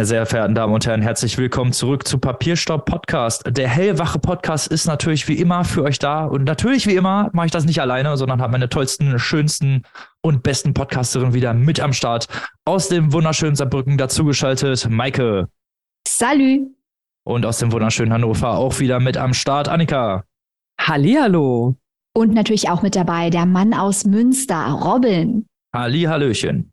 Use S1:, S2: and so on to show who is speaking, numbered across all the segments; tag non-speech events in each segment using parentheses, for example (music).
S1: Meine sehr verehrten Damen und Herren, herzlich willkommen zurück zu Papierstopp Podcast. Der hellwache Podcast ist natürlich wie immer für euch da. Und natürlich wie immer mache ich das nicht alleine, sondern habe meine tollsten, schönsten und besten Podcasterinnen wieder mit am Start. Aus dem wunderschönen Saarbrücken dazugeschaltet, Maike.
S2: Salü.
S1: Und aus dem wunderschönen Hannover auch wieder mit am Start, Annika.
S3: Hallihallo.
S2: Und natürlich auch mit dabei der Mann aus Münster, Robin.
S1: Halli, Hallöchen.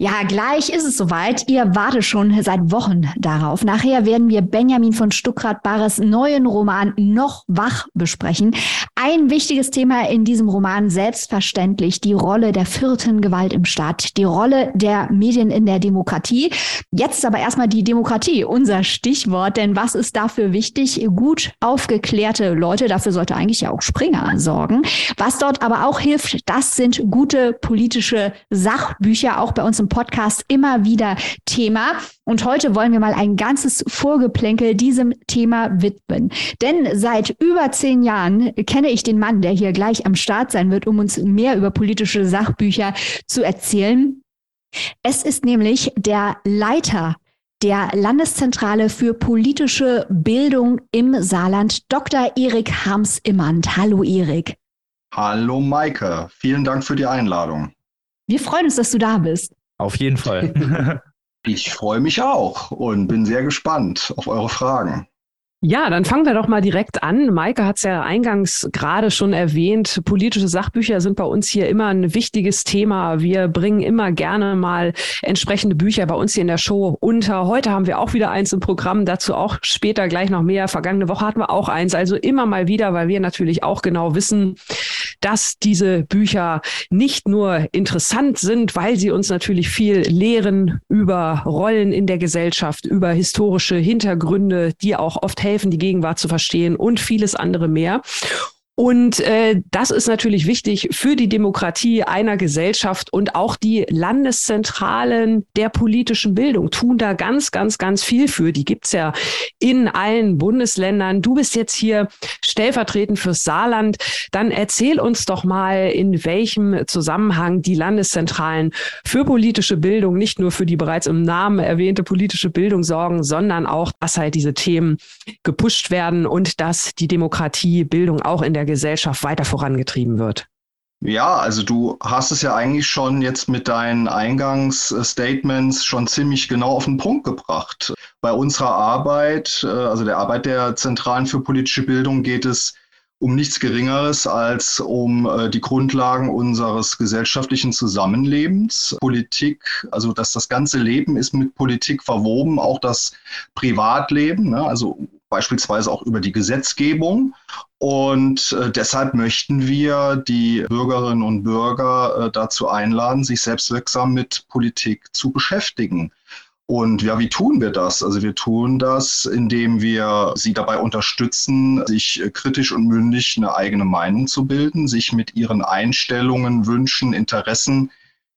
S2: Ja, gleich ist es soweit. Ihr wartet schon seit Wochen darauf. Nachher werden wir Benjamin von Stuckrad-Barres neuen Roman Noch wach besprechen. Ein wichtiges Thema in diesem Roman selbstverständlich die Rolle der vierten Gewalt im Staat, die Rolle der Medien in der Demokratie. Jetzt aber erstmal die Demokratie, unser Stichwort. Denn was ist dafür wichtig? Gut aufgeklärte Leute, dafür sollte eigentlich ja auch Springer sorgen. Was dort aber auch hilft, das sind gute politische Sachbücher, auch bei uns im Podcast immer wieder Thema. Und heute wollen wir mal ein ganzes Vorgeplänkel diesem Thema widmen. Denn seit über zehn Jahren kenne ich den Mann, der hier gleich am Start sein wird, um uns mehr über politische Sachbücher zu erzählen. Es ist nämlich der Leiter der Landeszentrale für politische Bildung im Saarland, Dr. Erik Harms-Immand. Hallo Erik.
S4: Hallo Maike, vielen Dank für die Einladung.
S2: Wir freuen uns, dass du da bist.
S1: Auf jeden Fall. (laughs)
S4: ich freue mich auch und bin sehr gespannt auf eure Fragen.
S3: Ja, dann fangen wir doch mal direkt an. Maike hat es ja eingangs gerade schon erwähnt. Politische Sachbücher sind bei uns hier immer ein wichtiges Thema. Wir bringen immer gerne mal entsprechende Bücher bei uns hier in der Show unter. Heute haben wir auch wieder eins im Programm, dazu auch später gleich noch mehr. Vergangene Woche hatten wir auch eins. Also immer mal wieder, weil wir natürlich auch genau wissen, dass diese Bücher nicht nur interessant sind, weil sie uns natürlich viel lehren über Rollen in der Gesellschaft, über historische Hintergründe, die auch oft helfen, die Gegenwart zu verstehen und vieles andere mehr. Und äh, das ist natürlich wichtig für die Demokratie einer Gesellschaft und auch die Landeszentralen der politischen Bildung tun da ganz, ganz, ganz viel für. Die gibt's ja in allen Bundesländern. Du bist jetzt hier stellvertretend fürs Saarland. Dann erzähl uns doch mal, in welchem Zusammenhang die Landeszentralen für politische Bildung, nicht nur für die bereits im Namen erwähnte politische Bildung sorgen, sondern auch, dass halt diese Themen gepusht werden und dass die Demokratie Bildung auch in der Gesellschaft weiter vorangetrieben wird?
S4: Ja, also du hast es ja eigentlich schon jetzt mit deinen Eingangsstatements schon ziemlich genau auf den Punkt gebracht. Bei unserer Arbeit, äh, also der Arbeit der Zentralen für politische Bildung, geht es um nichts Geringeres als um äh, die Grundlagen unseres gesellschaftlichen Zusammenlebens. Politik, also dass das ganze Leben ist mit Politik verwoben, auch das Privatleben, ne? also beispielsweise auch über die Gesetzgebung. Und äh, deshalb möchten wir die Bürgerinnen und Bürger äh, dazu einladen, sich selbstwirksam mit Politik zu beschäftigen. Und ja, wie tun wir das? Also wir tun das, indem wir sie dabei unterstützen, sich kritisch und mündig eine eigene Meinung zu bilden, sich mit ihren Einstellungen, Wünschen, Interessen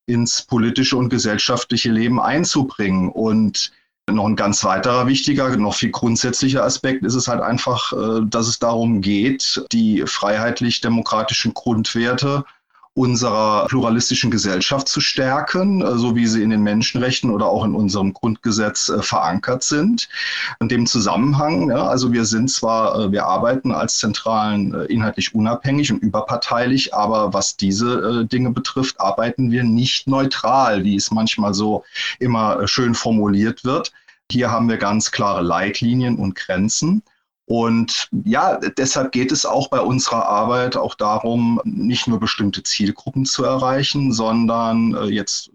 S4: ins politische und gesellschaftliche Leben einzubringen. Und noch ein ganz weiterer wichtiger, noch viel grundsätzlicher Aspekt ist es halt einfach, äh, dass es darum geht, die freiheitlich-demokratischen Grundwerte unserer pluralistischen Gesellschaft zu stärken, äh, so wie sie in den Menschenrechten oder auch in unserem Grundgesetz äh, verankert sind. In dem Zusammenhang, also wir sind zwar, wir arbeiten als Zentralen inhaltlich unabhängig und überparteilich, aber was diese Dinge betrifft, arbeiten wir nicht neutral, wie es manchmal so immer schön formuliert wird. Hier haben wir ganz klare Leitlinien und Grenzen. Und ja, deshalb geht es auch bei unserer Arbeit auch darum, nicht nur bestimmte Zielgruppen zu erreichen, sondern äh, jetzt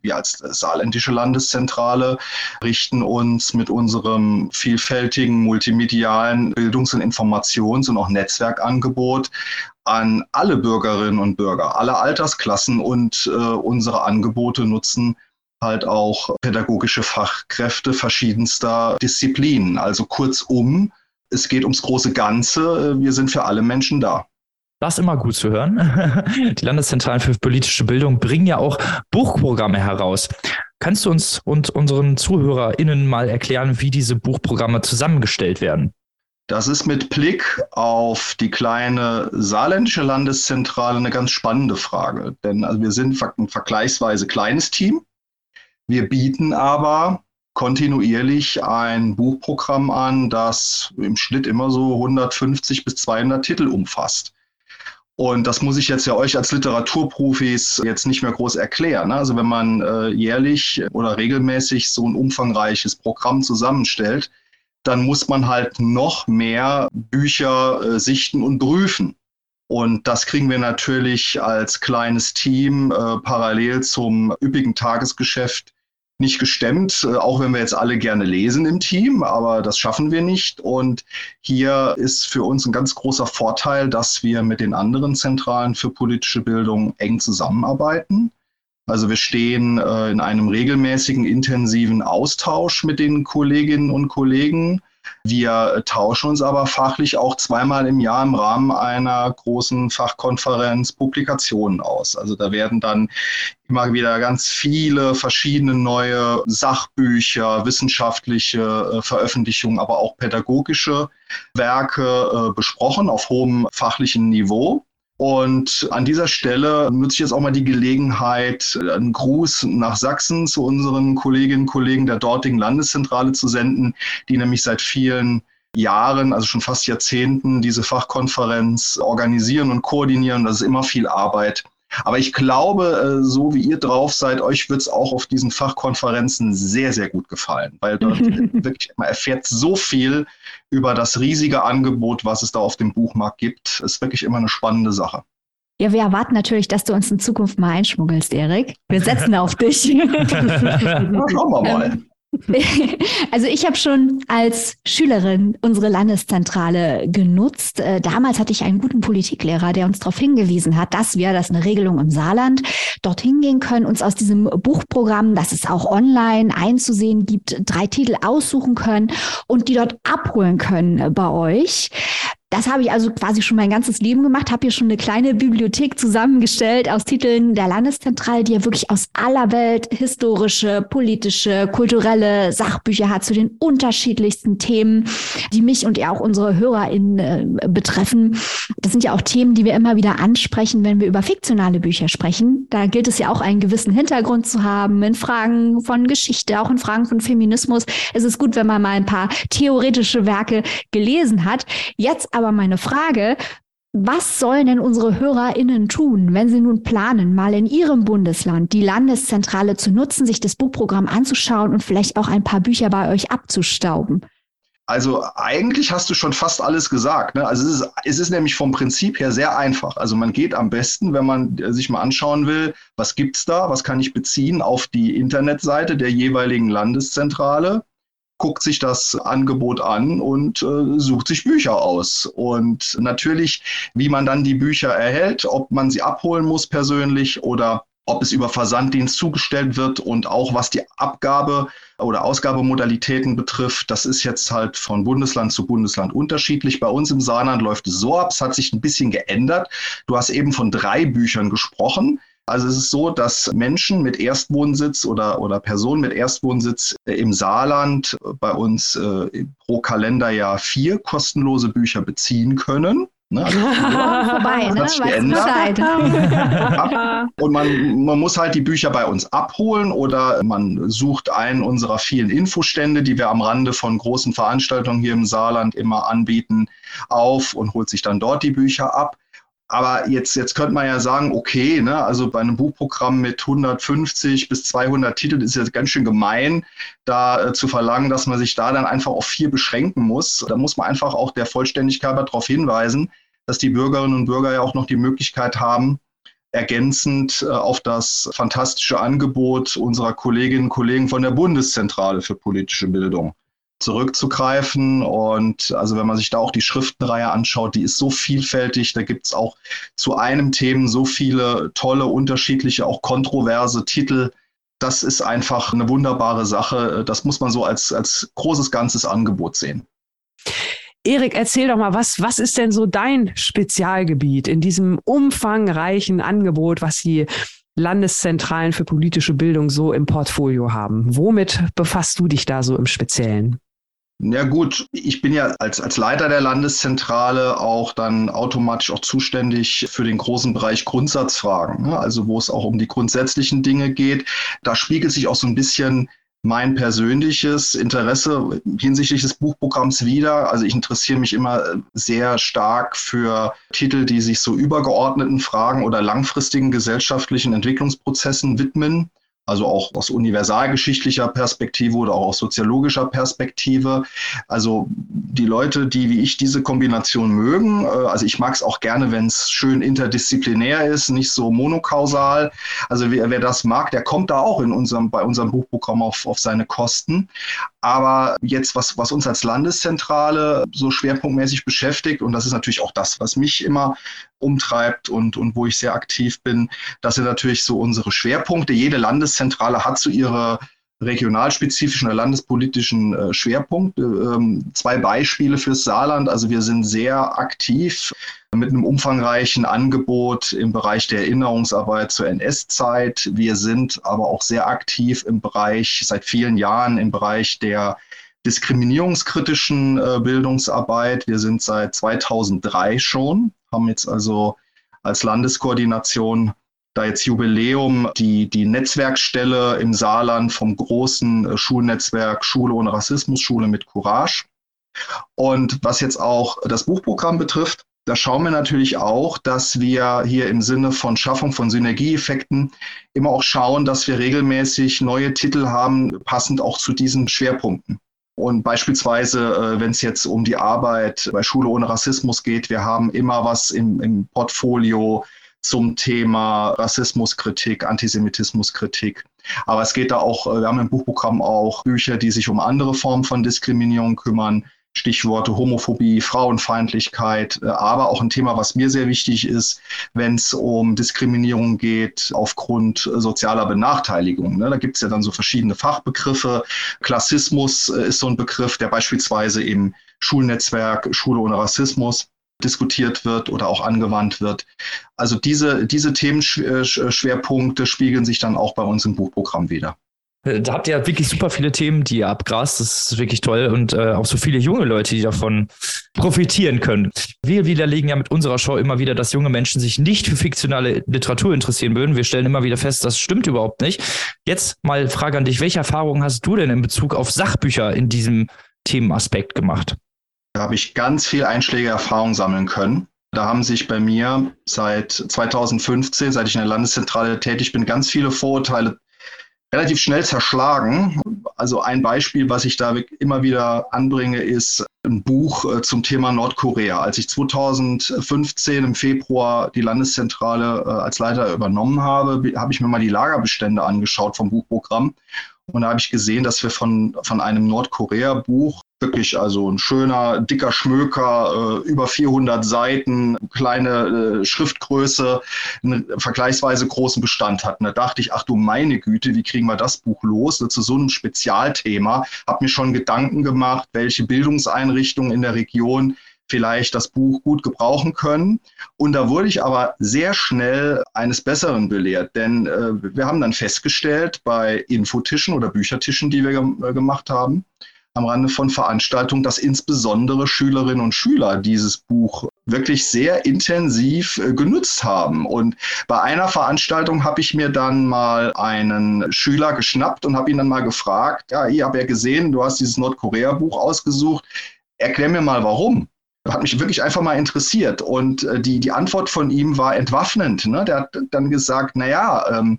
S4: wir als saarländische Landeszentrale richten uns mit unserem vielfältigen multimedialen Bildungs- und Informations- und auch Netzwerkangebot an alle Bürgerinnen und Bürger, alle Altersklassen und äh, unsere Angebote nutzen halt auch pädagogische Fachkräfte verschiedenster Disziplinen. Also kurzum, es geht ums große Ganze. Wir sind für alle Menschen da.
S1: Das ist immer gut zu hören. (laughs) Die Landeszentralen für politische Bildung bringen ja auch Buchprogramme heraus. Kannst du uns und unseren ZuhörerInnen mal erklären, wie diese Buchprogramme zusammengestellt werden?
S4: Das ist mit Blick auf die kleine saarländische Landeszentrale eine ganz spannende Frage. Denn also wir sind ein vergleichsweise kleines Team. Wir bieten aber kontinuierlich ein Buchprogramm an, das im Schnitt immer so 150 bis 200 Titel umfasst. Und das muss ich jetzt ja euch als Literaturprofis jetzt nicht mehr groß erklären. Ne? Also wenn man äh, jährlich oder regelmäßig so ein umfangreiches Programm zusammenstellt, dann muss man halt noch mehr Bücher äh, sichten und prüfen. Und das kriegen wir natürlich als kleines Team äh, parallel zum üppigen Tagesgeschäft nicht gestemmt, äh, auch wenn wir jetzt alle gerne lesen im Team, aber das schaffen wir nicht. Und hier ist für uns ein ganz großer Vorteil, dass wir mit den anderen Zentralen für politische Bildung eng zusammenarbeiten. Also wir stehen äh, in einem regelmäßigen, intensiven Austausch mit den Kolleginnen und Kollegen wir tauschen uns aber fachlich auch zweimal im Jahr im Rahmen einer großen Fachkonferenz Publikationen aus. Also da werden dann immer wieder ganz viele verschiedene neue Sachbücher, wissenschaftliche äh, Veröffentlichungen, aber auch pädagogische Werke äh, besprochen auf hohem fachlichen Niveau. Und an dieser Stelle nutze ich jetzt auch mal die Gelegenheit, einen Gruß nach Sachsen zu unseren Kolleginnen und Kollegen der dortigen Landeszentrale zu senden, die nämlich seit vielen Jahren, also schon fast Jahrzehnten, diese Fachkonferenz organisieren und koordinieren. Das ist immer viel Arbeit. Aber ich glaube, äh, so wie ihr drauf seid, euch wird es auch auf diesen Fachkonferenzen sehr, sehr gut gefallen, weil dort (laughs) wirklich man erfährt so viel über das riesige Angebot, was es da auf dem Buchmarkt gibt. Ist wirklich immer eine spannende Sache.
S2: Ja, wir erwarten natürlich, dass du uns in Zukunft mal einschmuggelst, Erik. Wir setzen (laughs) auf dich.
S4: Schauen wir mal. Ähm, (laughs)
S2: Also ich habe schon als Schülerin unsere Landeszentrale genutzt. Äh, damals hatte ich einen guten Politiklehrer, der uns darauf hingewiesen hat, dass wir, das ist eine Regelung im Saarland, dorthin gehen können, uns aus diesem Buchprogramm, das es auch online einzusehen gibt, drei Titel aussuchen können und die dort abholen können bei euch. Das habe ich also quasi schon mein ganzes Leben gemacht, habe hier schon eine kleine Bibliothek zusammengestellt aus Titeln der Landeszentrale, die ja wirklich aus aller Welt historische, politische, kulturelle Sachbücher hat zu den unterschiedlichsten Themen, die mich und ja auch unsere HörerInnen äh, betreffen. Das sind ja auch Themen, die wir immer wieder ansprechen, wenn wir über fiktionale Bücher sprechen. Da gilt es ja auch einen gewissen Hintergrund zu haben in Fragen von Geschichte, auch in Fragen von Feminismus. Es ist gut, wenn man mal ein paar theoretische Werke gelesen hat. Jetzt aber aber meine Frage, was sollen denn unsere HörerInnen tun, wenn sie nun planen, mal in ihrem Bundesland die Landeszentrale zu nutzen, sich das Buchprogramm anzuschauen und vielleicht auch ein paar Bücher bei euch abzustauben?
S4: Also eigentlich hast du schon fast alles gesagt. Ne? Also es ist, es ist nämlich vom Prinzip her sehr einfach. Also man geht am besten, wenn man sich mal anschauen will, was gibt es da, was kann ich beziehen, auf die Internetseite der jeweiligen Landeszentrale guckt sich das Angebot an und äh, sucht sich Bücher aus. Und natürlich, wie man dann die Bücher erhält, ob man sie abholen muss persönlich oder ob es über Versanddienst zugestellt wird und auch was die Abgabe oder Ausgabemodalitäten betrifft, das ist jetzt halt von Bundesland zu Bundesland unterschiedlich. Bei uns im Saarland läuft es so ab, es hat sich ein bisschen geändert. Du hast eben von drei Büchern gesprochen. Also es ist so, dass Menschen mit Erstwohnsitz oder, oder Personen mit Erstwohnsitz im Saarland bei uns äh, pro Kalenderjahr vier kostenlose Bücher beziehen können.
S2: Ne? Also, (laughs) vorbei, ne? Weißt Bescheid.
S4: Und man, man muss halt die Bücher bei uns abholen oder man sucht einen unserer vielen Infostände, die wir am Rande von großen Veranstaltungen hier im Saarland immer anbieten, auf und holt sich dann dort die Bücher ab. Aber jetzt, jetzt könnte man ja sagen, okay, ne, also bei einem Buchprogramm mit 150 bis 200 Titeln ist es ganz schön gemein, da äh, zu verlangen, dass man sich da dann einfach auf vier beschränken muss. Da muss man einfach auch der Vollständigkeit darauf hinweisen, dass die Bürgerinnen und Bürger ja auch noch die Möglichkeit haben, ergänzend äh, auf das fantastische Angebot unserer Kolleginnen und Kollegen von der Bundeszentrale für politische Bildung zurückzugreifen. Und also wenn man sich da auch die Schriftenreihe anschaut, die ist so vielfältig. Da gibt es auch zu einem Thema so viele tolle, unterschiedliche, auch kontroverse Titel. Das ist einfach eine wunderbare Sache. Das muss man so als, als großes ganzes Angebot sehen.
S3: Erik, erzähl doch mal, was, was ist denn so dein Spezialgebiet in diesem umfangreichen Angebot, was die Landeszentralen für politische Bildung so im Portfolio haben? Womit befasst du dich da so im Speziellen?
S4: Ja gut, ich bin ja als, als Leiter der Landeszentrale auch dann automatisch auch zuständig für den großen Bereich Grundsatzfragen, ne? also wo es auch um die grundsätzlichen Dinge geht. Da spiegelt sich auch so ein bisschen mein persönliches Interesse hinsichtlich des Buchprogramms wieder. Also ich interessiere mich immer sehr stark für Titel, die sich so übergeordneten Fragen oder langfristigen gesellschaftlichen Entwicklungsprozessen widmen also auch aus universalgeschichtlicher Perspektive oder auch aus soziologischer Perspektive. Also die Leute, die wie ich diese Kombination mögen, äh, also ich mag es auch gerne, wenn es schön interdisziplinär ist, nicht so monokausal. Also wer, wer, das mag, der kommt da auch in unserem, bei unserem Buchprogramm auf, auf seine Kosten. Aber jetzt, was, was uns als Landeszentrale so schwerpunktmäßig beschäftigt, und das ist natürlich auch das, was mich immer umtreibt und, und wo ich sehr aktiv bin, das sind natürlich so unsere Schwerpunkte. Jede Landeszentrale hat so ihre regionalspezifischen oder landespolitischen äh, Schwerpunkte. Ähm, zwei Beispiele fürs Saarland. Also wir sind sehr aktiv mit einem umfangreichen Angebot im Bereich der Erinnerungsarbeit zur NS-Zeit. Wir sind aber auch sehr aktiv im Bereich, seit vielen Jahren im Bereich der diskriminierungskritischen äh, Bildungsarbeit. Wir sind seit 2003 schon, haben jetzt also als Landeskoordination da jetzt Jubiläum, die, die Netzwerkstelle im Saarland vom großen äh, Schulnetzwerk Schule ohne Rassismus, Schule mit Courage. Und was jetzt auch das Buchprogramm betrifft, da schauen wir natürlich auch, dass wir hier im Sinne von Schaffung von Synergieeffekten immer auch schauen, dass wir regelmäßig neue Titel haben, passend auch zu diesen Schwerpunkten. Und beispielsweise, äh, wenn es jetzt um die Arbeit bei Schule ohne Rassismus geht, wir haben immer was im, im Portfolio zum Thema Rassismuskritik, Antisemitismuskritik. Aber es geht da auch, äh, wir haben im Buchprogramm auch Bücher, die sich um andere Formen von Diskriminierung kümmern. Stichworte Homophobie, Frauenfeindlichkeit, äh, aber auch ein Thema, was mir sehr wichtig ist, wenn es um Diskriminierung geht aufgrund sozialer Benachteiligung. Ne? Da gibt es ja dann so verschiedene Fachbegriffe. Klassismus äh, ist so ein Begriff, der beispielsweise im Schulnetzwerk Schule ohne Rassismus diskutiert wird oder auch angewandt wird. Also diese, diese Themenschwerpunkte spiegeln sich dann auch bei uns im Buchprogramm wieder.
S1: Da habt ihr wirklich super viele Themen, die ihr abgrast. Das ist wirklich toll und äh, auch so viele junge Leute, die davon profitieren können. Wir widerlegen ja mit unserer Show immer wieder, dass junge Menschen sich nicht für fiktionale Literatur interessieren würden. Wir stellen immer wieder fest, das stimmt überhaupt nicht. Jetzt mal Frage an dich, welche Erfahrungen hast du denn in Bezug auf Sachbücher in diesem Themenaspekt gemacht?
S4: Da habe ich ganz viel einschlägige Erfahrung sammeln können. Da haben sich bei mir seit 2015, seit ich in der Landeszentrale tätig bin, ganz viele Vorurteile relativ schnell zerschlagen. Also ein Beispiel, was ich da immer wieder anbringe, ist ein Buch äh, zum Thema Nordkorea. Als ich 2015 im Februar die Landeszentrale äh, als Leiter übernommen habe, habe ich mir mal die Lagerbestände angeschaut vom Buchprogramm. Und da habe ich gesehen, dass wir von, von einem Nordkorea-Buch wirklich also ein schöner, dicker Schmöker, äh, über 400 Seiten, kleine äh, Schriftgröße, einen vergleichsweise großen Bestand hatten. Da dachte ich, ach du meine Güte, wie kriegen wir das Buch los? zu so einem Spezialthema. Habe mir schon Gedanken gemacht, welche Bildungseinrichtungen in der Region vielleicht das Buch gut gebrauchen können. Und da wurde ich aber sehr schnell eines Besseren belehrt, denn äh, wir haben dann festgestellt bei Infotischen oder Büchertischen, die wir ge gemacht haben, am Rande von Veranstaltungen, dass insbesondere Schülerinnen und Schüler dieses Buch wirklich sehr intensiv äh, genutzt haben. Und bei einer Veranstaltung habe ich mir dann mal einen Schüler geschnappt und habe ihn dann mal gefragt, ja, ich habe ja gesehen, du hast dieses Nordkorea-Buch ausgesucht. Erklär mir mal, warum. Hat mich wirklich einfach mal interessiert. Und äh, die, die Antwort von ihm war entwaffnend. Ne? Der hat dann gesagt, naja, ähm,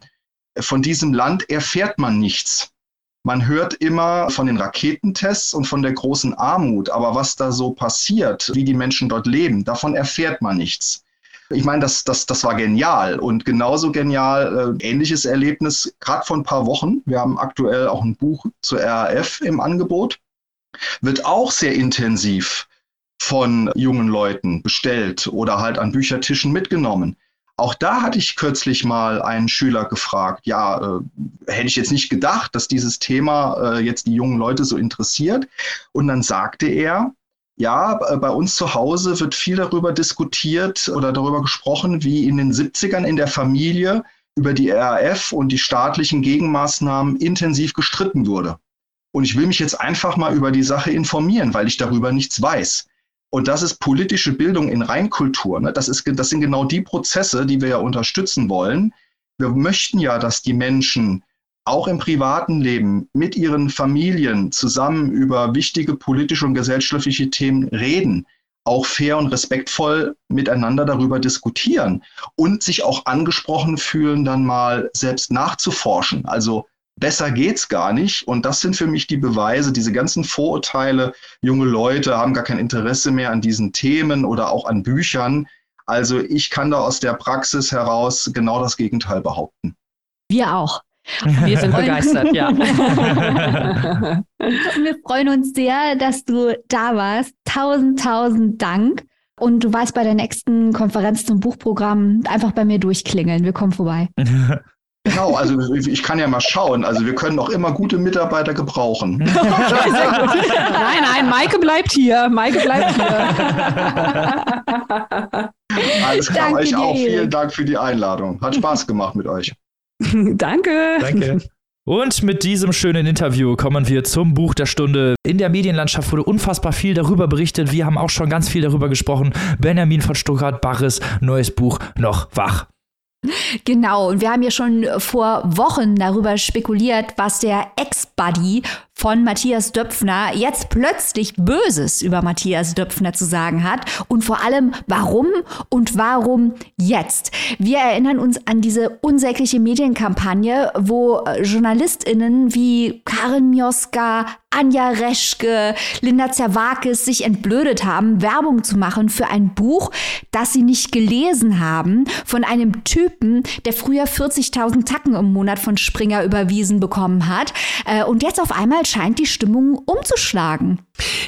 S4: von diesem Land erfährt man nichts. Man hört immer von den Raketentests und von der großen Armut, aber was da so passiert, wie die Menschen dort leben, davon erfährt man nichts. Ich meine, das, das, das war genial und genauso genial, äh, ähnliches Erlebnis, gerade vor ein paar Wochen. Wir haben aktuell auch ein Buch zur RAF im Angebot. Wird auch sehr intensiv von jungen Leuten bestellt oder halt an Büchertischen mitgenommen. Auch da hatte ich kürzlich mal einen Schüler gefragt, ja, äh, hätte ich jetzt nicht gedacht, dass dieses Thema äh, jetzt die jungen Leute so interessiert. Und dann sagte er, ja, bei uns zu Hause wird viel darüber diskutiert oder darüber gesprochen, wie in den 70ern in der Familie über die RAF und die staatlichen Gegenmaßnahmen intensiv gestritten wurde. Und ich will mich jetzt einfach mal über die Sache informieren, weil ich darüber nichts weiß. Und das ist politische Bildung in Reinkultur. Ne? Das, ist, das sind genau die Prozesse, die wir ja unterstützen wollen. Wir möchten ja, dass die Menschen auch im privaten Leben mit ihren Familien zusammen über wichtige politische und gesellschaftliche Themen reden, auch fair und respektvoll miteinander darüber diskutieren und sich auch angesprochen fühlen, dann mal selbst nachzuforschen. Also besser geht's gar nicht. Und das sind für mich die Beweise, diese ganzen Vorurteile, junge Leute haben gar kein Interesse mehr an diesen Themen oder auch an Büchern. Also ich kann da aus der Praxis heraus genau das Gegenteil behaupten.
S2: Wir auch.
S3: Wir sind begeistert, ja.
S2: wir freuen uns sehr, dass du da warst. Tausend, tausend Dank. Und du weißt bei der nächsten Konferenz zum Buchprogramm einfach bei mir durchklingeln. Wir kommen vorbei. (laughs)
S4: Genau, also ich kann ja mal schauen. Also wir können auch immer gute Mitarbeiter gebrauchen. (laughs) nein,
S3: nein, Maike bleibt hier. Maike bleibt hier. (laughs)
S4: Alles klar, Danke euch auch. Vielen Dank für die Einladung. Hat Spaß gemacht mit euch. (laughs)
S3: Danke.
S1: Danke. Und mit diesem schönen Interview kommen wir zum Buch der Stunde. In der Medienlandschaft wurde unfassbar viel darüber berichtet. Wir haben auch schon ganz viel darüber gesprochen. Benjamin von Stuttgart-Barres neues Buch noch wach.
S2: Genau, und wir haben ja schon vor Wochen darüber spekuliert, was der Ex-Buddy von Matthias Döpfner jetzt plötzlich Böses über Matthias Döpfner zu sagen hat und vor allem warum und warum jetzt. Wir erinnern uns an diese unsägliche Medienkampagne, wo JournalistInnen wie Karin Mioska, Anja Reschke, Linda Zerwakis sich entblödet haben, Werbung zu machen für ein Buch, das sie nicht gelesen haben, von einem Typen, der früher 40.000 Tacken im Monat von Springer überwiesen bekommen hat. Äh, und jetzt auf einmal scheint die Stimmung umzuschlagen.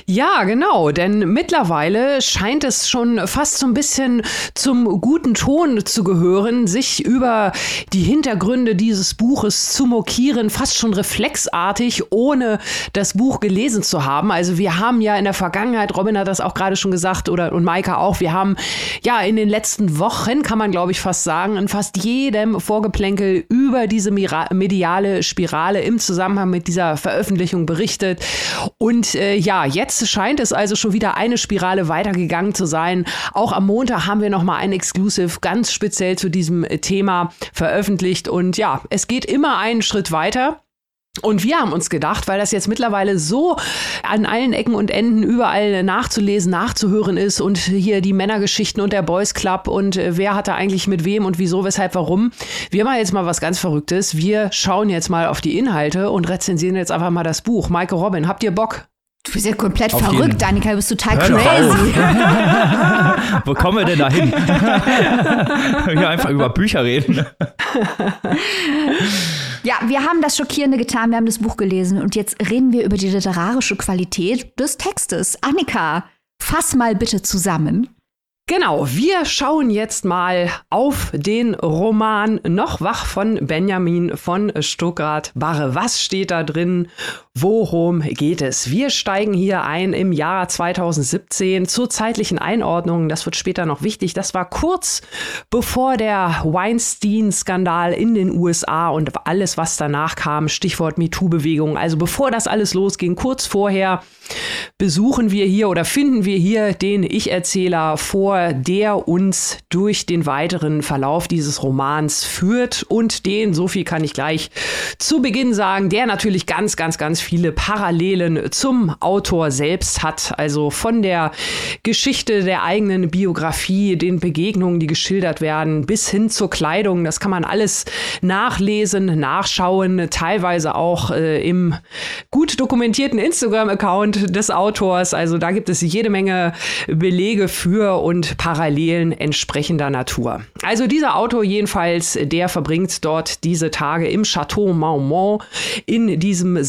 S3: Ja, genau, denn mittlerweile scheint es schon fast so ein bisschen zum guten Ton zu gehören, sich über die Hintergründe dieses Buches zu mokieren, fast schon reflexartig, ohne das Buch gelesen zu haben. Also wir haben ja in der Vergangenheit, Robin hat das auch gerade schon gesagt oder und Maika auch, wir haben ja in den letzten Wochen, kann man glaube ich fast sagen, in fast jedem Vorgeplänkel über diese mediale Spirale im Zusammenhang mit dieser Veröffentlichung berichtet. Und äh, ja, jetzt scheint es also schon wieder eine Spirale weitergegangen zu sein. Auch am Montag haben wir nochmal ein Exclusive ganz speziell zu diesem Thema veröffentlicht. Und ja, es geht immer einen Schritt weiter. Und wir haben uns gedacht, weil das jetzt mittlerweile so an allen Ecken und Enden überall nachzulesen, nachzuhören ist und hier die Männergeschichten und der Boys Club und äh, wer hatte eigentlich mit wem und wieso, weshalb, warum. Wir machen jetzt mal was ganz Verrücktes. Wir schauen jetzt mal auf die Inhalte und rezensieren jetzt einfach mal das Buch. Maike Robin, habt ihr Bock?
S2: Du bist ja komplett Auf verrückt, jeden. Danika, du bist total Hör crazy. (laughs)
S1: Wo kommen wir denn da hin? (laughs) Hier einfach über Bücher reden. (laughs)
S2: Ja, wir haben das Schockierende getan, wir haben das Buch gelesen und jetzt reden wir über die literarische Qualität des Textes. Annika, fass mal bitte zusammen.
S3: Genau, wir schauen jetzt mal auf den Roman Noch wach von Benjamin von Stuttgart Barre. Was steht da drin? Worum geht es? Wir steigen hier ein im Jahr 2017 zur zeitlichen Einordnung. Das wird später noch wichtig. Das war kurz bevor der Weinstein-Skandal in den USA und alles, was danach kam, Stichwort MeToo-Bewegung. Also bevor das alles losging, kurz vorher besuchen wir hier oder finden wir hier den Ich-Erzähler vor, der uns durch den weiteren Verlauf dieses Romans führt und den, so viel kann ich gleich zu Beginn sagen, der natürlich ganz, ganz, ganz viele Parallelen zum Autor selbst hat. Also von der Geschichte der eigenen Biografie, den Begegnungen, die geschildert werden, bis hin zur Kleidung. Das kann man alles nachlesen, nachschauen, teilweise auch äh, im gut dokumentierten Instagram-Account des Autors. Also da gibt es jede Menge Belege für und Parallelen entsprechender Natur. Also dieser Autor jedenfalls, der verbringt dort diese Tage im Chateau Marmont in diesem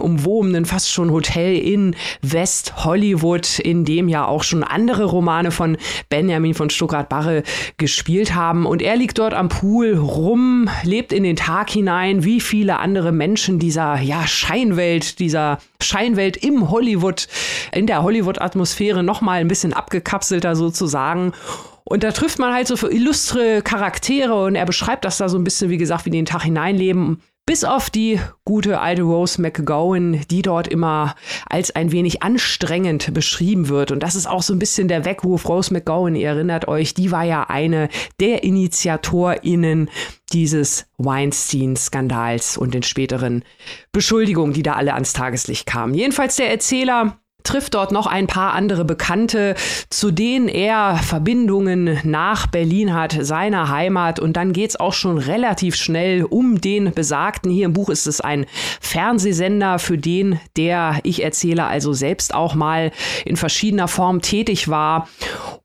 S3: sagenumwobenen, fast schon Hotel in West Hollywood, in dem ja auch schon andere Romane von Benjamin von Stuttgart-Barre gespielt haben. Und er liegt dort am Pool rum, lebt in den Tag hinein, wie viele andere Menschen dieser ja, Scheinwelt, dieser Scheinwelt im Hollywood, in der Hollywood-Atmosphäre nochmal ein bisschen abgekapselter sozusagen. Und da trifft man halt so für illustre Charaktere und er beschreibt das da so ein bisschen, wie gesagt, wie den Tag hineinleben Bis auf die gute alte Rose McGowan, die dort immer als ein wenig anstrengend beschrieben wird. Und das ist auch so ein bisschen der Weckruf. Rose McGowan, ihr erinnert euch, die war ja eine der InitiatorInnen dieses Weinstein-Skandals und den späteren Beschuldigungen, die da alle ans Tageslicht kamen. Jedenfalls der Erzähler trifft dort noch ein paar andere Bekannte, zu denen er Verbindungen nach Berlin hat, seiner Heimat. Und dann geht's auch schon relativ schnell um den besagten. Hier im Buch ist es ein Fernsehsender, für den der ich erzähle also selbst auch mal in verschiedener Form tätig war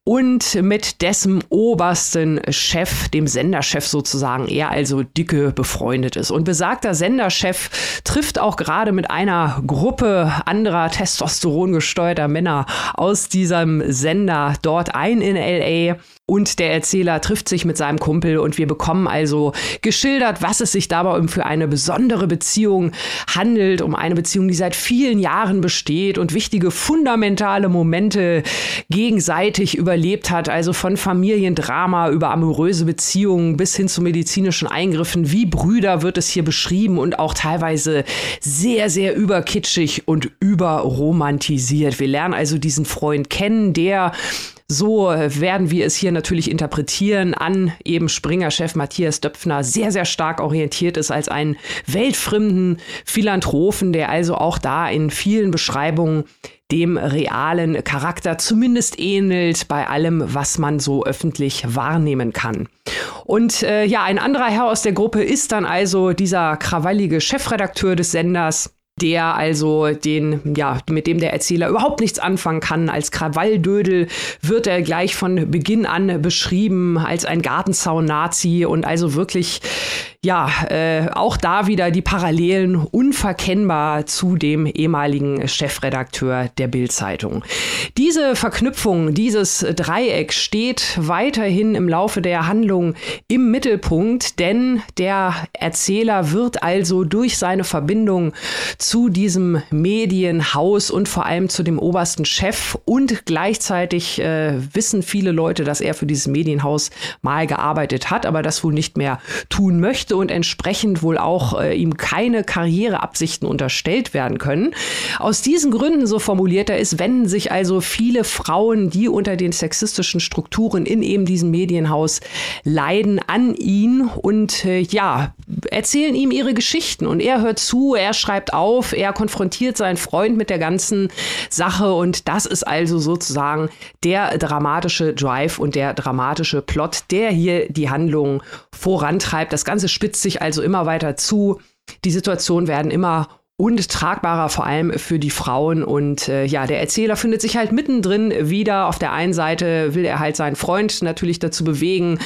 S3: und mit dessen obersten Chef, dem Senderchef sozusagen, er also dicke befreundet ist. Und besagter Senderchef trifft auch gerade mit einer Gruppe anderer testosterongesteuerter Männer aus diesem Sender dort ein in LA und der Erzähler trifft sich mit seinem Kumpel und wir bekommen also geschildert, was es sich dabei um für eine besondere Beziehung handelt, um eine Beziehung, die seit vielen Jahren besteht und wichtige fundamentale Momente gegenseitig überlebt hat, also von Familiendrama über amoröse Beziehungen bis hin zu medizinischen Eingriffen, wie Brüder wird es hier beschrieben und auch teilweise sehr, sehr überkitschig und überromantisiert. Wir lernen also diesen Freund kennen, der so werden wir es hier natürlich interpretieren, an eben Springer-Chef Matthias Döpfner sehr, sehr stark orientiert ist als einen weltfremden Philanthropen, der also auch da in vielen Beschreibungen dem realen Charakter zumindest ähnelt bei allem, was man so öffentlich wahrnehmen kann. Und äh, ja, ein anderer Herr aus der Gruppe ist dann also dieser krawallige Chefredakteur des Senders, der also den, ja, mit dem der Erzähler überhaupt nichts anfangen kann. Als Krawalldödel wird er gleich von Beginn an beschrieben als ein Gartenzaun-Nazi und also wirklich ja, äh, auch da wieder die Parallelen unverkennbar zu dem ehemaligen Chefredakteur der Bild-Zeitung. Diese Verknüpfung, dieses Dreieck steht weiterhin im Laufe der Handlung im Mittelpunkt, denn der Erzähler wird also durch seine Verbindung zu diesem Medienhaus und vor allem zu dem obersten Chef und gleichzeitig äh, wissen viele Leute, dass er für dieses Medienhaus mal gearbeitet hat, aber das wohl nicht mehr tun möchte und entsprechend wohl auch äh, ihm keine Karriereabsichten unterstellt werden können. Aus diesen Gründen, so formuliert er es, wenden sich also viele Frauen, die unter den sexistischen Strukturen in eben diesem Medienhaus leiden, an ihn und äh, ja, erzählen ihm ihre Geschichten und er hört zu, er schreibt auf, er konfrontiert seinen Freund mit der ganzen Sache und das ist also sozusagen der dramatische Drive und der dramatische Plot, der hier die Handlung vorantreibt. Das Ganze spitzt sich also immer weiter zu. Die Situationen werden immer und tragbarer vor allem für die Frauen. Und äh, ja, der Erzähler findet sich halt mittendrin wieder. Auf der einen Seite will er halt seinen Freund natürlich dazu bewegen,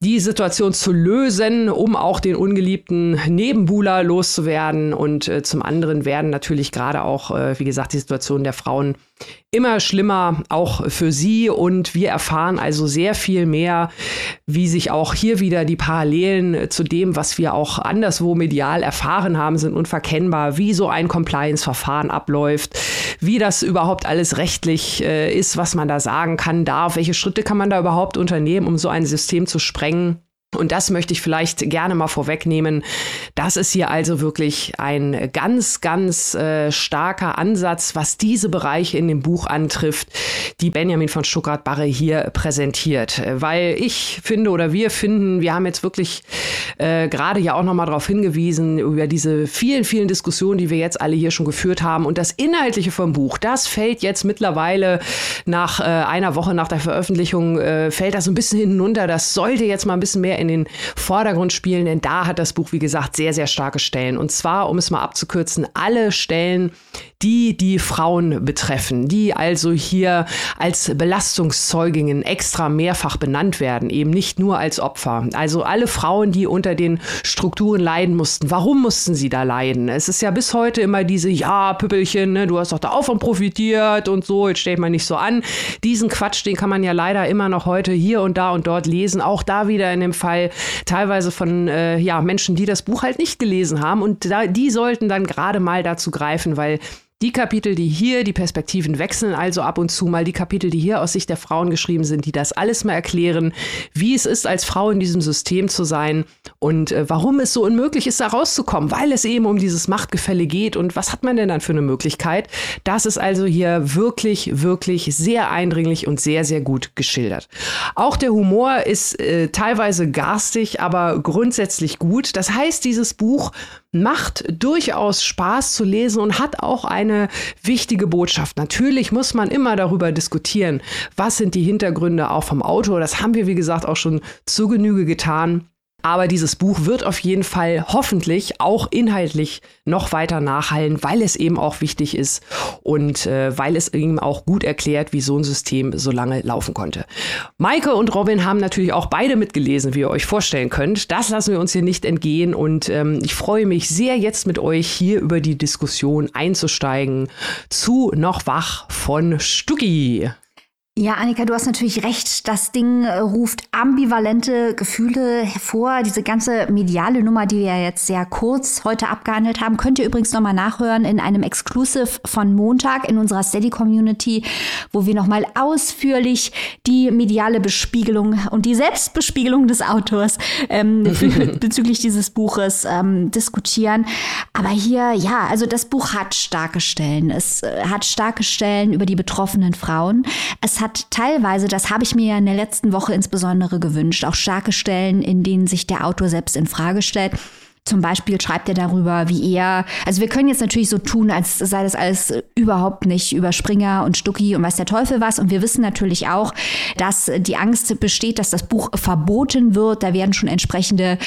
S3: die Situation zu lösen, um auch den ungeliebten Nebenbuhler loszuwerden. Und äh, zum anderen werden natürlich gerade auch, äh, wie gesagt, die Situation der Frauen immer schlimmer, auch für sie. Und wir erfahren also sehr viel mehr, wie sich auch hier wieder die Parallelen zu dem, was wir auch anderswo medial erfahren haben, sind unverkennbar, wie so ein Compliance-Verfahren abläuft, wie das überhaupt alles rechtlich äh, ist, was man da sagen kann, darf, welche Schritte kann man da überhaupt unternehmen, um so ein System zu sprengen sprengen. Und das möchte ich vielleicht gerne mal vorwegnehmen. Das ist hier also wirklich ein ganz, ganz äh, starker Ansatz, was diese Bereiche in dem Buch antrifft, die Benjamin von Stuttgart-Barre hier präsentiert. Weil ich finde oder wir finden, wir haben jetzt wirklich äh, gerade ja auch nochmal darauf hingewiesen, über diese vielen, vielen Diskussionen, die wir jetzt alle hier schon geführt haben. Und das Inhaltliche vom Buch, das fällt jetzt mittlerweile nach äh, einer Woche nach der Veröffentlichung, äh, fällt das ein bisschen hinunter. Das sollte jetzt mal ein bisschen mehr in den Vordergrund spielen, denn da hat das Buch, wie gesagt, sehr, sehr starke Stellen. Und zwar, um es mal abzukürzen, alle Stellen, die die Frauen betreffen, die also hier als Belastungszeuginnen extra mehrfach benannt werden, eben nicht nur als Opfer. Also alle Frauen, die unter den Strukturen leiden mussten. Warum mussten sie da leiden? Es ist ja bis heute immer diese, ja, Püppelchen, ne, du hast doch davon profitiert und so, jetzt stellt man nicht so an. Diesen Quatsch, den kann man ja leider immer noch heute hier und da und dort lesen. Auch da wieder in dem Fall teilweise von äh, ja, Menschen, die das Buch halt nicht gelesen haben. Und da, die sollten dann gerade mal dazu greifen, weil Die Kapitel, die hier die Perspektiven wechseln, also ab und zu mal die Kapitel, die hier aus Sicht der Frauen geschrieben sind, die das alles mal erklären, wie es ist, als Frau in diesem System zu sein und äh, warum es so unmöglich ist, da rauszukommen, weil es eben um dieses Machtgefälle geht und was hat man denn dann für eine Möglichkeit. Das ist also hier wirklich, wirklich sehr eindringlich und sehr, sehr gut geschildert. Auch der Humor ist äh, teilweise garstig, aber grundsätzlich gut. Das heißt, dieses Buch macht durchaus Spaß zu lesen und hat auch eine wichtige Botschaft. Natürlich muss man immer darüber diskutieren, was sind die Hintergründe auch vom Autor. Das haben wir, wie gesagt, auch schon zu Genüge getan. Aber dieses Buch wird auf jeden Fall hoffentlich auch inhaltlich noch weiter nachhallen, weil es eben auch wichtig ist und äh, weil es eben auch gut erklärt, wie so ein System so lange laufen konnte. Maike und Robin haben natürlich auch beide mitgelesen, wie ihr euch vorstellen könnt. Das lassen wir uns hier nicht entgehen und ähm, ich freue mich sehr, jetzt mit euch hier über die Diskussion einzusteigen zu Noch wach von Stucki.
S2: Ja, Annika, du hast natürlich recht. Das Ding äh, ruft ambivalente Gefühle hervor. Diese ganze mediale Nummer, die wir jetzt sehr kurz heute abgehandelt haben, könnt ihr übrigens nochmal nachhören in einem Exclusive von Montag in unserer Steady Community, wo wir nochmal ausführlich die mediale Bespiegelung und die Selbstbespiegelung des Autors ähm, (laughs) bezüglich dieses Buches ähm, diskutieren. Aber hier, ja, also das Buch hat starke Stellen. Es äh, hat starke Stellen über die betroffenen Frauen. Es hat hat teilweise, das habe ich mir ja in der letzten Woche insbesondere gewünscht, auch starke Stellen, in denen sich der Autor selbst in Frage stellt. Zum Beispiel schreibt er darüber, wie er, also wir können jetzt natürlich so tun, als sei das alles überhaupt nicht über Springer und Stucki und weiß der Teufel was. Und wir wissen natürlich auch, dass die Angst besteht, dass das Buch verboten wird. Da werden schon entsprechende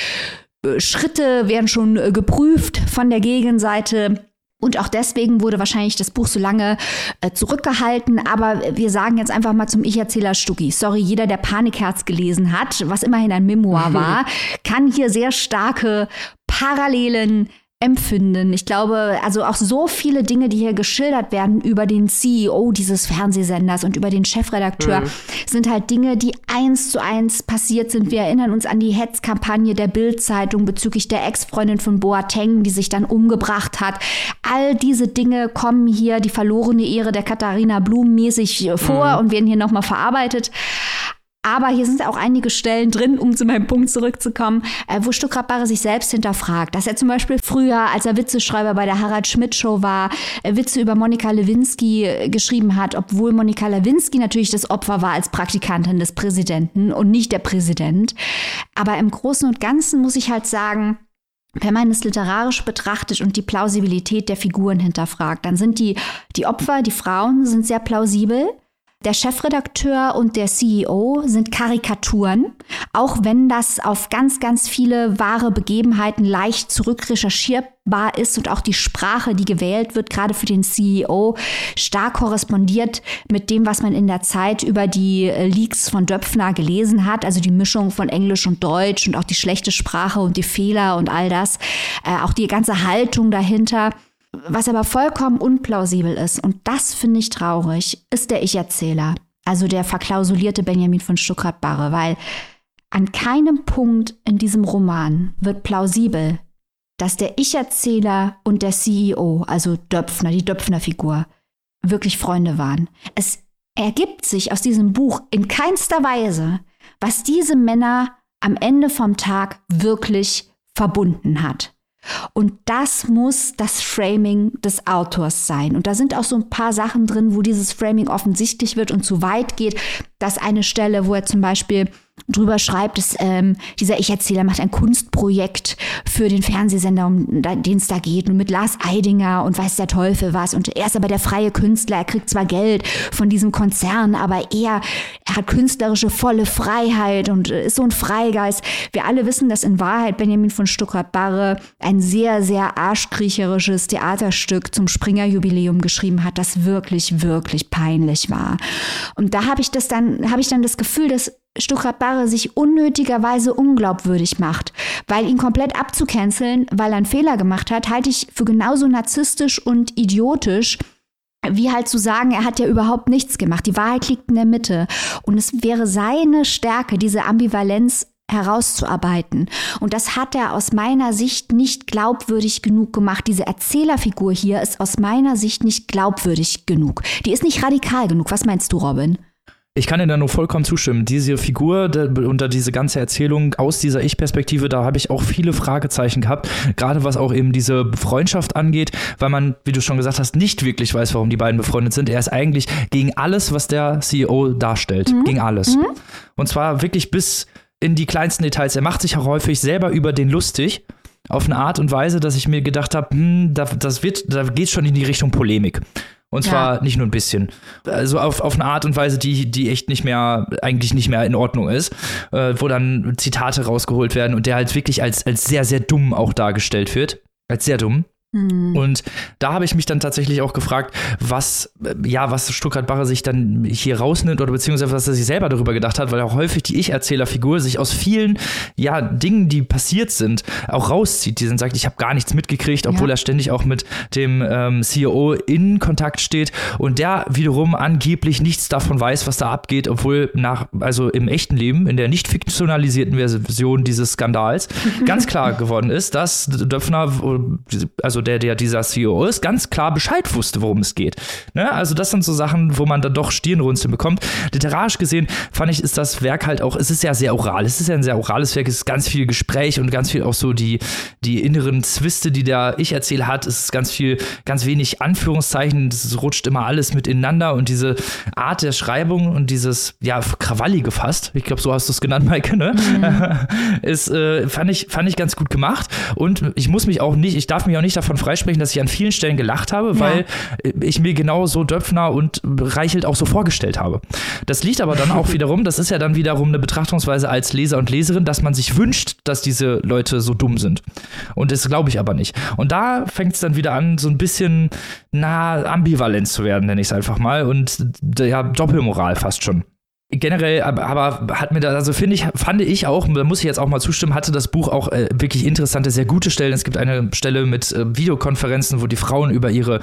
S2: äh, Schritte, werden schon äh, geprüft von der Gegenseite. Und auch deswegen wurde wahrscheinlich das Buch so lange äh, zurückgehalten. Aber wir sagen jetzt einfach mal zum Ich-Erzähler Stucki. Sorry, jeder, der Panikherz gelesen hat, was immerhin ein Memoir (laughs) war, kann hier sehr starke Parallelen empfinden. Ich glaube, also auch so viele Dinge, die hier geschildert werden über den CEO dieses Fernsehsenders und über den Chefredakteur, mhm. sind halt Dinge, die eins zu eins passiert sind. Wir erinnern uns an die Hetzkampagne der Bild-Zeitung bezüglich der Ex-Freundin von Boateng, die sich dann umgebracht hat. All diese Dinge kommen hier, die verlorene Ehre der Katharina Blum mäßig vor mhm. und werden hier nochmal verarbeitet. Aber hier sind auch einige Stellen drin, um zu meinem Punkt zurückzukommen, äh, wo Stuckrad sich selbst hinterfragt. Dass er zum Beispiel früher, als er Witzeschreiber bei der Harald Schmidt Show war, äh, Witze über Monika Lewinsky äh, geschrieben hat, obwohl Monika Lewinsky natürlich das Opfer war als Praktikantin des Präsidenten und nicht der Präsident. Aber im Großen und Ganzen muss ich halt sagen, wenn man es literarisch betrachtet und die Plausibilität der Figuren hinterfragt, dann sind die, die Opfer, die Frauen, sind sehr plausibel. Der Chefredakteur und der CEO sind Karikaturen, auch wenn das auf ganz, ganz viele wahre Begebenheiten leicht zurückrecherchierbar ist und auch die Sprache, die gewählt wird, gerade für den CEO, stark korrespondiert mit dem, was man in der Zeit über die äh, Leaks von Döpfner gelesen hat, also die Mischung von Englisch und Deutsch und auch die schlechte Sprache und die Fehler und all das, äh, auch die ganze Haltung dahinter. Was aber vollkommen unplausibel ist, und das finde ich traurig, ist der Ich-Erzähler, also der verklausulierte Benjamin von Stuckrad-Barre, weil an keinem Punkt in diesem Roman wird plausibel, dass der Ich-Erzähler und der CEO, also Döpfner, die Döpfner-Figur, wirklich Freunde waren. Es ergibt sich aus diesem Buch in keinster Weise, was diese Männer am Ende vom Tag wirklich verbunden hat. Und das muss das Framing des Autors sein. Und da sind auch so ein paar Sachen drin, wo dieses Framing offensichtlich wird und zu weit geht. Das eine Stelle, wo er zum Beispiel drüber schreibt, dass ähm, dieser Ich-Erzähler macht ein Kunstprojekt für den Fernsehsender, um den es da geht, und mit Lars Eidinger und weiß der Teufel was. Und er ist aber der freie Künstler, er kriegt zwar Geld von diesem Konzern, aber er, er hat künstlerische volle Freiheit und ist so ein Freigeist. Wir alle wissen, dass in Wahrheit Benjamin von Stuckrad-Barre ein sehr, sehr arschkriecherisches Theaterstück zum Springer-Jubiläum geschrieben hat, das wirklich, wirklich peinlich war. Und da habe ich das dann, habe ich dann das Gefühl, dass Stuckrad Barre sich unnötigerweise unglaubwürdig macht, weil ihn komplett abzucanceln, weil er einen Fehler gemacht hat, halte ich für genauso narzisstisch und idiotisch, wie halt zu sagen, er hat ja überhaupt nichts gemacht. Die Wahrheit liegt in der Mitte. Und es wäre seine Stärke, diese Ambivalenz herauszuarbeiten. Und das hat er aus meiner Sicht nicht glaubwürdig genug gemacht. Diese Erzählerfigur hier ist aus meiner Sicht nicht glaubwürdig genug. Die ist nicht radikal genug. Was meinst du, Robin?
S1: Ich kann dir da nur vollkommen zustimmen. Diese Figur unter diese ganze Erzählung aus dieser Ich-Perspektive, da habe ich auch viele Fragezeichen gehabt. Gerade was auch eben diese Freundschaft angeht, weil man, wie du schon gesagt hast, nicht wirklich weiß, warum die beiden befreundet sind. Er ist eigentlich gegen alles, was der CEO darstellt. Mhm. Gegen alles. Mhm. Und zwar wirklich bis in die kleinsten Details. Er macht sich auch häufig selber über den lustig auf eine Art und Weise, dass ich mir gedacht habe, hm, da, das wird, da geht schon in die Richtung Polemik. Und zwar ja. nicht nur ein bisschen. Also auf, auf eine Art und Weise, die, die echt nicht mehr, eigentlich nicht mehr in Ordnung ist, äh, wo dann Zitate rausgeholt werden und der halt wirklich als, als sehr, sehr dumm auch dargestellt wird. Als sehr dumm. Mhm. Und da habe ich mich dann tatsächlich auch gefragt, was, ja, was Stuttgart Barre sich dann hier rausnimmt oder beziehungsweise was er sich selber darüber gedacht hat, weil auch häufig die Ich-Erzählerfigur sich aus vielen, ja, Dingen, die passiert sind, auch rauszieht. Die dann sagt, ich habe gar nichts mitgekriegt, obwohl ja. er ständig auch mit dem ähm, CEO in Kontakt steht und der wiederum angeblich nichts davon weiß, was da abgeht, obwohl nach, also im echten Leben, in der nicht fiktionalisierten Version dieses Skandals, (laughs) ganz klar geworden ist, dass Döpfner, also der, der dieser CEO ist, ganz klar Bescheid wusste, worum es geht. Ne? Also das sind so Sachen, wo man dann doch Stirnrunzeln bekommt. Literarisch gesehen fand ich, ist das Werk halt auch, es ist ja sehr oral, es ist ja ein sehr orales Werk, es ist ganz viel Gespräch und ganz viel auch so die, die inneren Zwiste, die der ich erzähle hat, es ist ganz viel, ganz wenig Anführungszeichen, es rutscht immer alles miteinander und diese Art der Schreibung und dieses, ja, krawallige fast, ich glaube, so hast du es genannt, Maike, ne? Mhm. (laughs) ist, äh, fand ich, fand ich ganz gut gemacht und ich muss mich auch nicht, ich darf mich auch nicht davon davon freisprechen, dass ich an vielen Stellen gelacht habe, weil ja. ich mir genau so Döpfner und Reichelt auch so vorgestellt habe. Das liegt aber dann auch (laughs) wiederum, das ist ja dann wiederum eine Betrachtungsweise als Leser und Leserin, dass man sich wünscht, dass diese Leute so dumm sind. Und das glaube ich aber nicht. Und da fängt es dann wieder an, so ein bisschen, na, ambivalent zu werden, nenne ich es einfach mal. Und ja, Doppelmoral fast schon generell, aber, aber hat mir da, also finde ich, fand ich auch, da muss ich jetzt auch mal zustimmen, hatte das Buch auch äh, wirklich interessante, sehr gute Stellen. Es gibt eine Stelle mit äh, Videokonferenzen, wo die Frauen über ihre,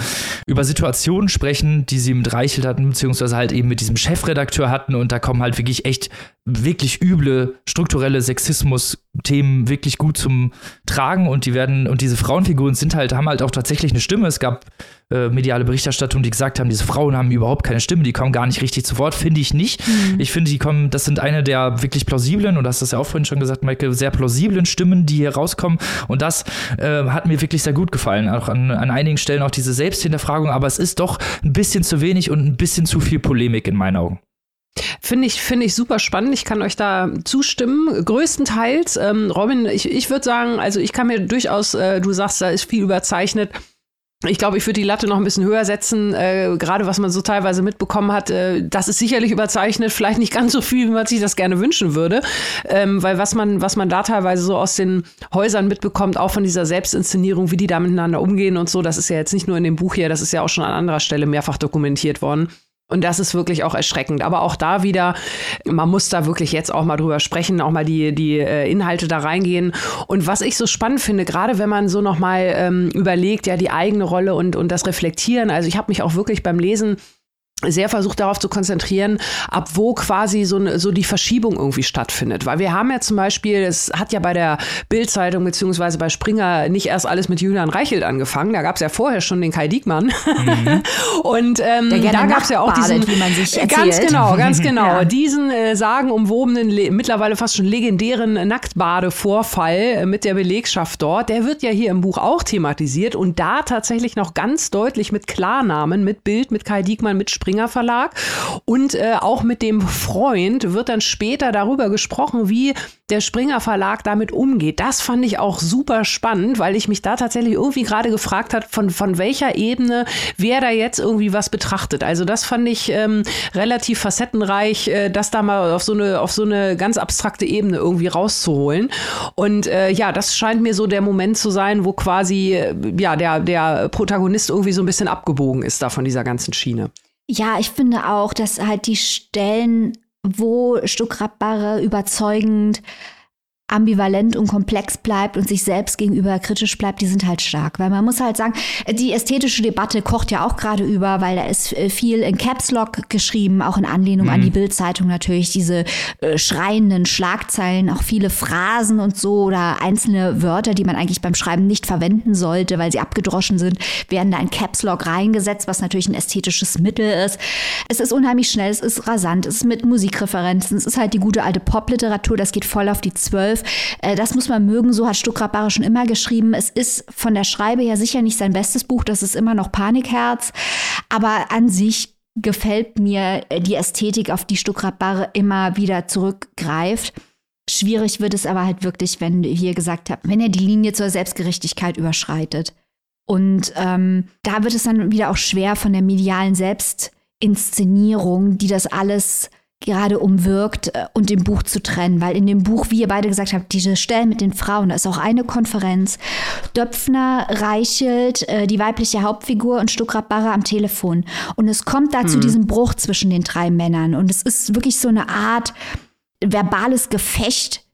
S1: über Situationen sprechen, die sie mit Reichelt hatten, beziehungsweise halt eben mit diesem Chefredakteur hatten und da kommen halt wirklich echt, wirklich üble, strukturelle Sexismus-Themen wirklich gut zum Tragen und die werden, und diese Frauenfiguren sind halt, haben halt auch tatsächlich eine Stimme. Es gab äh, mediale Berichterstattung, die gesagt haben, diese Frauen haben überhaupt keine Stimme, die kommen gar nicht richtig zu Wort, finde ich nicht. Mhm. Ich finde, die kommen, das sind eine der wirklich plausiblen, und das hast du ja auch vorhin schon gesagt, Michael, sehr plausiblen Stimmen, die hier rauskommen. Und das äh, hat mir wirklich sehr gut gefallen. Auch an, an einigen Stellen auch diese Selbsthinterfragung, aber es ist doch ein bisschen zu wenig und ein bisschen zu viel Polemik in meinen Augen.
S3: Finde ich, finde ich super spannend. Ich kann euch da zustimmen. Größtenteils, ähm, Robin, ich, ich würde sagen, also ich kann mir durchaus, äh, du sagst, da ist viel überzeichnet. Ich glaube, ich würde die Latte noch ein bisschen höher setzen, äh, gerade was man so teilweise mitbekommen hat. Äh, das ist sicherlich überzeichnet, vielleicht nicht ganz so viel, wie man sich das gerne wünschen würde, ähm, weil was man, was man da teilweise so aus den Häusern mitbekommt, auch von dieser Selbstinszenierung, wie die da miteinander umgehen und so, das ist ja jetzt nicht nur in dem Buch hier, das ist ja auch schon an anderer Stelle mehrfach dokumentiert worden. Und das ist wirklich auch erschreckend. Aber auch da wieder, man muss da wirklich jetzt auch mal drüber sprechen, auch mal die, die äh, Inhalte da reingehen. Und was ich so spannend finde, gerade wenn man so nochmal ähm, überlegt, ja, die eigene Rolle und, und das Reflektieren. Also ich habe mich auch wirklich beim Lesen sehr versucht darauf zu konzentrieren, ab wo quasi so, so die Verschiebung irgendwie stattfindet. Weil wir haben ja zum Beispiel, es hat ja bei der Bildzeitung beziehungsweise bei Springer nicht erst alles mit Julian Reichelt angefangen. Da gab es ja vorher schon den Kai Diekmann. Mhm. (laughs) Und ähm, da gab es ja auch diesen,
S2: wie man sich erzählt.
S3: ganz genau, ganz (laughs) genau, ja. diesen äh, sagenumwobenen, mittlerweile fast schon legendären Nacktbadevorfall mit der Belegschaft dort. Der wird ja hier im Buch auch thematisiert und da tatsächlich noch ganz deutlich mit Klarnamen, mit Bild, mit Kai Diekmann, mit Springer Springer Verlag. Und äh, auch mit dem Freund wird dann später darüber gesprochen, wie der Springer Verlag damit umgeht. Das fand ich auch super spannend, weil ich mich da tatsächlich irgendwie gerade gefragt hat, von, von welcher Ebene wer da jetzt irgendwie was betrachtet. Also das fand ich ähm, relativ facettenreich, äh, das da mal auf so eine, auf so eine ganz abstrakte Ebene irgendwie rauszuholen. Und äh, ja, das scheint mir so der Moment zu sein, wo quasi äh, ja der, der Protagonist irgendwie so ein bisschen abgebogen ist da von dieser ganzen Schiene.
S2: Ja, ich finde auch, dass halt die Stellen, wo Stuckrad Barre überzeugend ambivalent und komplex bleibt und sich selbst gegenüber kritisch bleibt, die sind halt stark. Weil man muss halt sagen, die ästhetische Debatte kocht ja auch gerade über, weil da ist äh, viel in Caps Lock geschrieben, auch in Anlehnung mhm. an die Bildzeitung natürlich, diese äh, schreienden Schlagzeilen, auch viele Phrasen und so oder einzelne Wörter, die man eigentlich beim Schreiben nicht verwenden sollte, weil sie abgedroschen sind, werden da in Caps Lock reingesetzt, was natürlich ein ästhetisches Mittel ist. Es ist unheimlich schnell, es ist rasant, es ist mit Musikreferenzen, es ist halt die gute alte Popliteratur, das geht voll auf die Zwölf. Äh, das muss man mögen, so hat Stuckrad schon immer geschrieben. Es ist von der Schreibe her sicher nicht sein bestes Buch, das ist immer noch Panikherz, aber an sich gefällt mir die Ästhetik, auf die Stuckrad immer wieder zurückgreift. Schwierig wird es aber halt wirklich, wenn, ihr gesagt habt, wenn er die Linie zur Selbstgerechtigkeit überschreitet. Und ähm, da wird es dann wieder auch schwer von der medialen Selbstinszenierung, die das alles gerade umwirkt äh, und dem Buch zu trennen, weil in dem Buch, wie ihr beide gesagt habt, diese Stellen mit den Frauen, da ist auch eine Konferenz. Döpfner reichelt äh, die weibliche Hauptfigur und Stuckrad Barre am Telefon. Und es kommt da mhm. zu diesem Bruch zwischen den drei Männern. Und es ist wirklich so eine Art verbales Gefecht.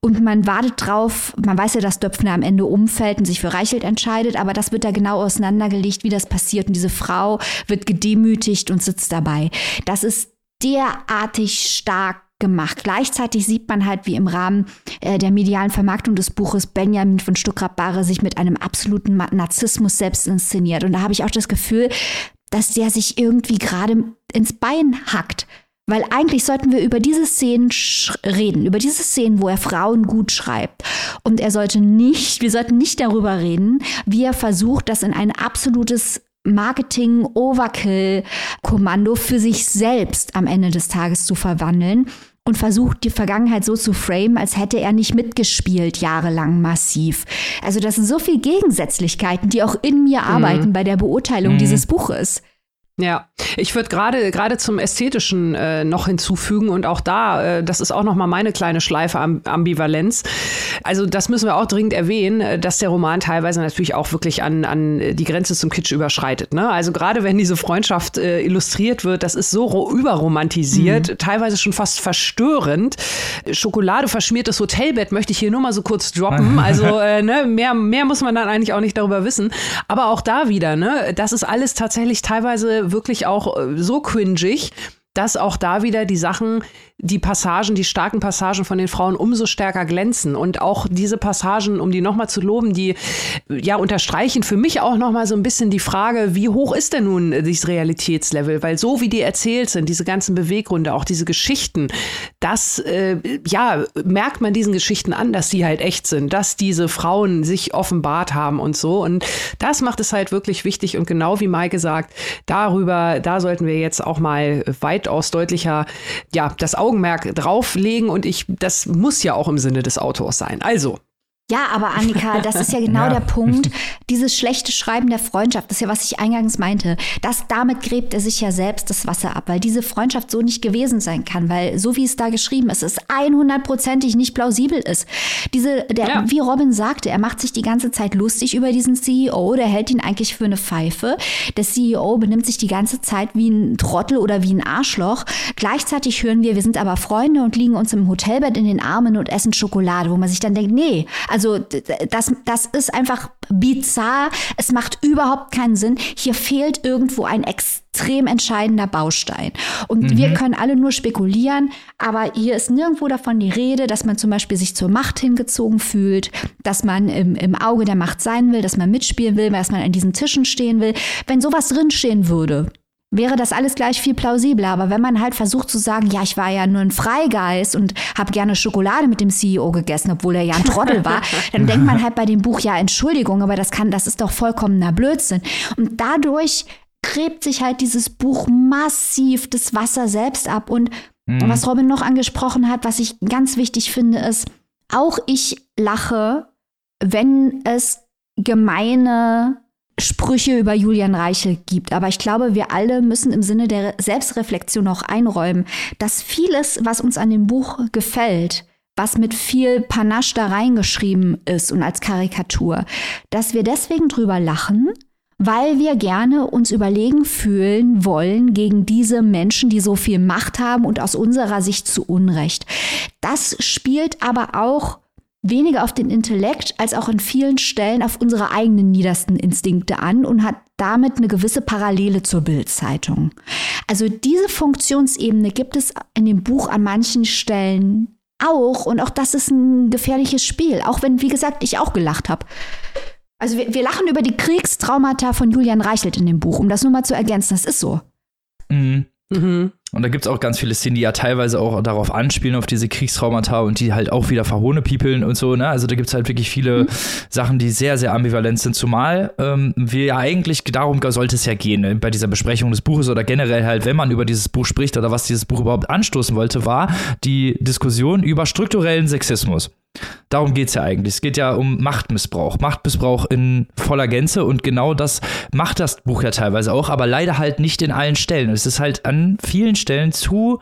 S2: Und man wartet drauf, man weiß ja, dass Döpfner am Ende umfällt und sich für Reichelt entscheidet, aber das wird da genau auseinandergelegt, wie das passiert. Und diese Frau wird gedemütigt und sitzt dabei. Das ist derartig stark gemacht. Gleichzeitig sieht man halt, wie im Rahmen äh, der medialen Vermarktung des Buches Benjamin von Stuckrad-Barre sich mit einem absoluten Narzissmus selbst inszeniert. Und da habe ich auch das Gefühl, dass der sich irgendwie gerade ins Bein hackt. Weil eigentlich sollten wir über diese Szenen reden, über diese Szenen, wo er Frauen gut schreibt. Und er sollte nicht, wir sollten nicht darüber reden, wie er versucht, das in ein absolutes Marketing-Overkill-Kommando für sich selbst am Ende des Tages zu verwandeln und versucht, die Vergangenheit so zu framen, als hätte er nicht mitgespielt, jahrelang massiv. Also das sind so viele Gegensätzlichkeiten, die auch in mir mhm. arbeiten bei der Beurteilung mhm. dieses Buches.
S3: Ja, ich würde gerade gerade zum ästhetischen äh, noch hinzufügen und auch da, äh, das ist auch noch mal meine kleine Schleife Am Ambivalenz. Also das müssen wir auch dringend erwähnen, äh, dass der Roman teilweise natürlich auch wirklich an an die Grenze zum Kitsch überschreitet. Ne? Also gerade wenn diese Freundschaft äh, illustriert wird, das ist so überromantisiert, mhm. teilweise schon fast verstörend. Schokolade verschmiertes Hotelbett möchte ich hier nur mal so kurz droppen. (laughs) Also äh, ne, mehr mehr muss man dann eigentlich auch nicht darüber wissen. Aber auch da wieder, ne, das ist alles tatsächlich teilweise wirklich auch äh, so cringig, dass auch da wieder die Sachen die Passagen, die starken Passagen von den Frauen umso stärker glänzen. Und auch diese Passagen, um die nochmal zu loben, die ja unterstreichen für mich auch nochmal so ein bisschen die Frage, wie hoch ist denn nun dieses Realitätslevel? Weil so wie die erzählt sind, diese ganzen Beweggründe, auch diese Geschichten, das äh, ja, merkt man diesen Geschichten an, dass sie halt echt sind, dass diese Frauen sich offenbart haben und so. Und das macht es halt wirklich wichtig. Und genau wie Maike sagt, darüber, da sollten wir jetzt auch mal weitaus deutlicher, ja, das Augenmerk drauflegen und ich, das muss ja auch im Sinne des Autors sein. Also,
S2: ja, aber Annika, das ist ja (laughs) genau ja. der Punkt. Dieses schlechte Schreiben der Freundschaft, das ist ja, was ich eingangs meinte. Das, damit gräbt er sich ja selbst das Wasser ab, weil diese Freundschaft so nicht gewesen sein kann, weil so wie es da geschrieben ist, es 100%ig nicht plausibel ist. Diese, der, ja. wie Robin sagte, er macht sich die ganze Zeit lustig über diesen CEO, der hält ihn eigentlich für eine Pfeife. Der CEO benimmt sich die ganze Zeit wie ein Trottel oder wie ein Arschloch. Gleichzeitig hören wir, wir sind aber Freunde und liegen uns im Hotelbett in den Armen und essen Schokolade, wo man sich dann denkt, nee, also das, das ist einfach bizarr. Es macht überhaupt keinen Sinn. Hier fehlt irgendwo ein extrem entscheidender Baustein. Und mhm. wir können alle nur spekulieren, aber hier ist nirgendwo davon die Rede, dass man zum Beispiel sich zur Macht hingezogen fühlt, dass man im, im Auge der Macht sein will, dass man mitspielen will, dass man an diesen Tischen stehen will. Wenn sowas drinstehen würde, wäre das alles gleich viel plausibler. Aber wenn man halt versucht zu sagen, ja, ich war ja nur ein Freigeist und habe gerne Schokolade mit dem CEO gegessen, obwohl er ja ein Trottel war, (laughs) dann denkt man halt bei dem Buch, ja, Entschuldigung, aber das kann, das ist doch vollkommener Blödsinn. Und dadurch gräbt sich halt dieses Buch massiv das Wasser selbst ab. Und mhm. was Robin noch angesprochen hat, was ich ganz wichtig finde, ist, auch ich lache, wenn es gemeine Sprüche über Julian Reichel gibt. Aber ich glaube, wir alle müssen im Sinne der Selbstreflexion auch einräumen, dass vieles, was uns an dem Buch gefällt, was mit viel Panache da reingeschrieben ist und als Karikatur, dass wir deswegen drüber lachen, weil wir gerne uns überlegen fühlen wollen gegen diese Menschen, die so viel Macht haben und aus unserer Sicht zu Unrecht. Das spielt aber auch weniger auf den Intellekt als auch in vielen Stellen auf unsere eigenen niedersten Instinkte an und hat damit eine gewisse Parallele zur Bildzeitung. Also diese Funktionsebene gibt es in dem Buch an manchen Stellen auch und auch das ist ein gefährliches Spiel, auch wenn, wie gesagt, ich auch gelacht habe. Also wir, wir, lachen über die Kriegstraumata von Julian Reichelt in dem Buch, um das nur mal zu ergänzen. Das ist so.
S1: Mhm. Mhm. Und da gibt es auch ganz viele Szenen, die ja teilweise auch darauf anspielen, auf diese Kriegstraumata und die halt auch wieder verhohnepiepeln und so. Ne? Also da gibt es halt wirklich viele mhm. Sachen, die sehr, sehr ambivalent sind. Zumal ähm, wir ja eigentlich, darum sollte es ja gehen, ne? bei dieser Besprechung des Buches oder generell halt, wenn man über dieses Buch spricht oder was dieses Buch überhaupt anstoßen wollte, war die Diskussion über strukturellen Sexismus. Darum geht es ja eigentlich. Es geht ja um Machtmissbrauch. Machtmissbrauch in voller Gänze und genau das macht das Buch ja teilweise auch, aber leider halt nicht in allen Stellen. Es ist halt an vielen Stellen zu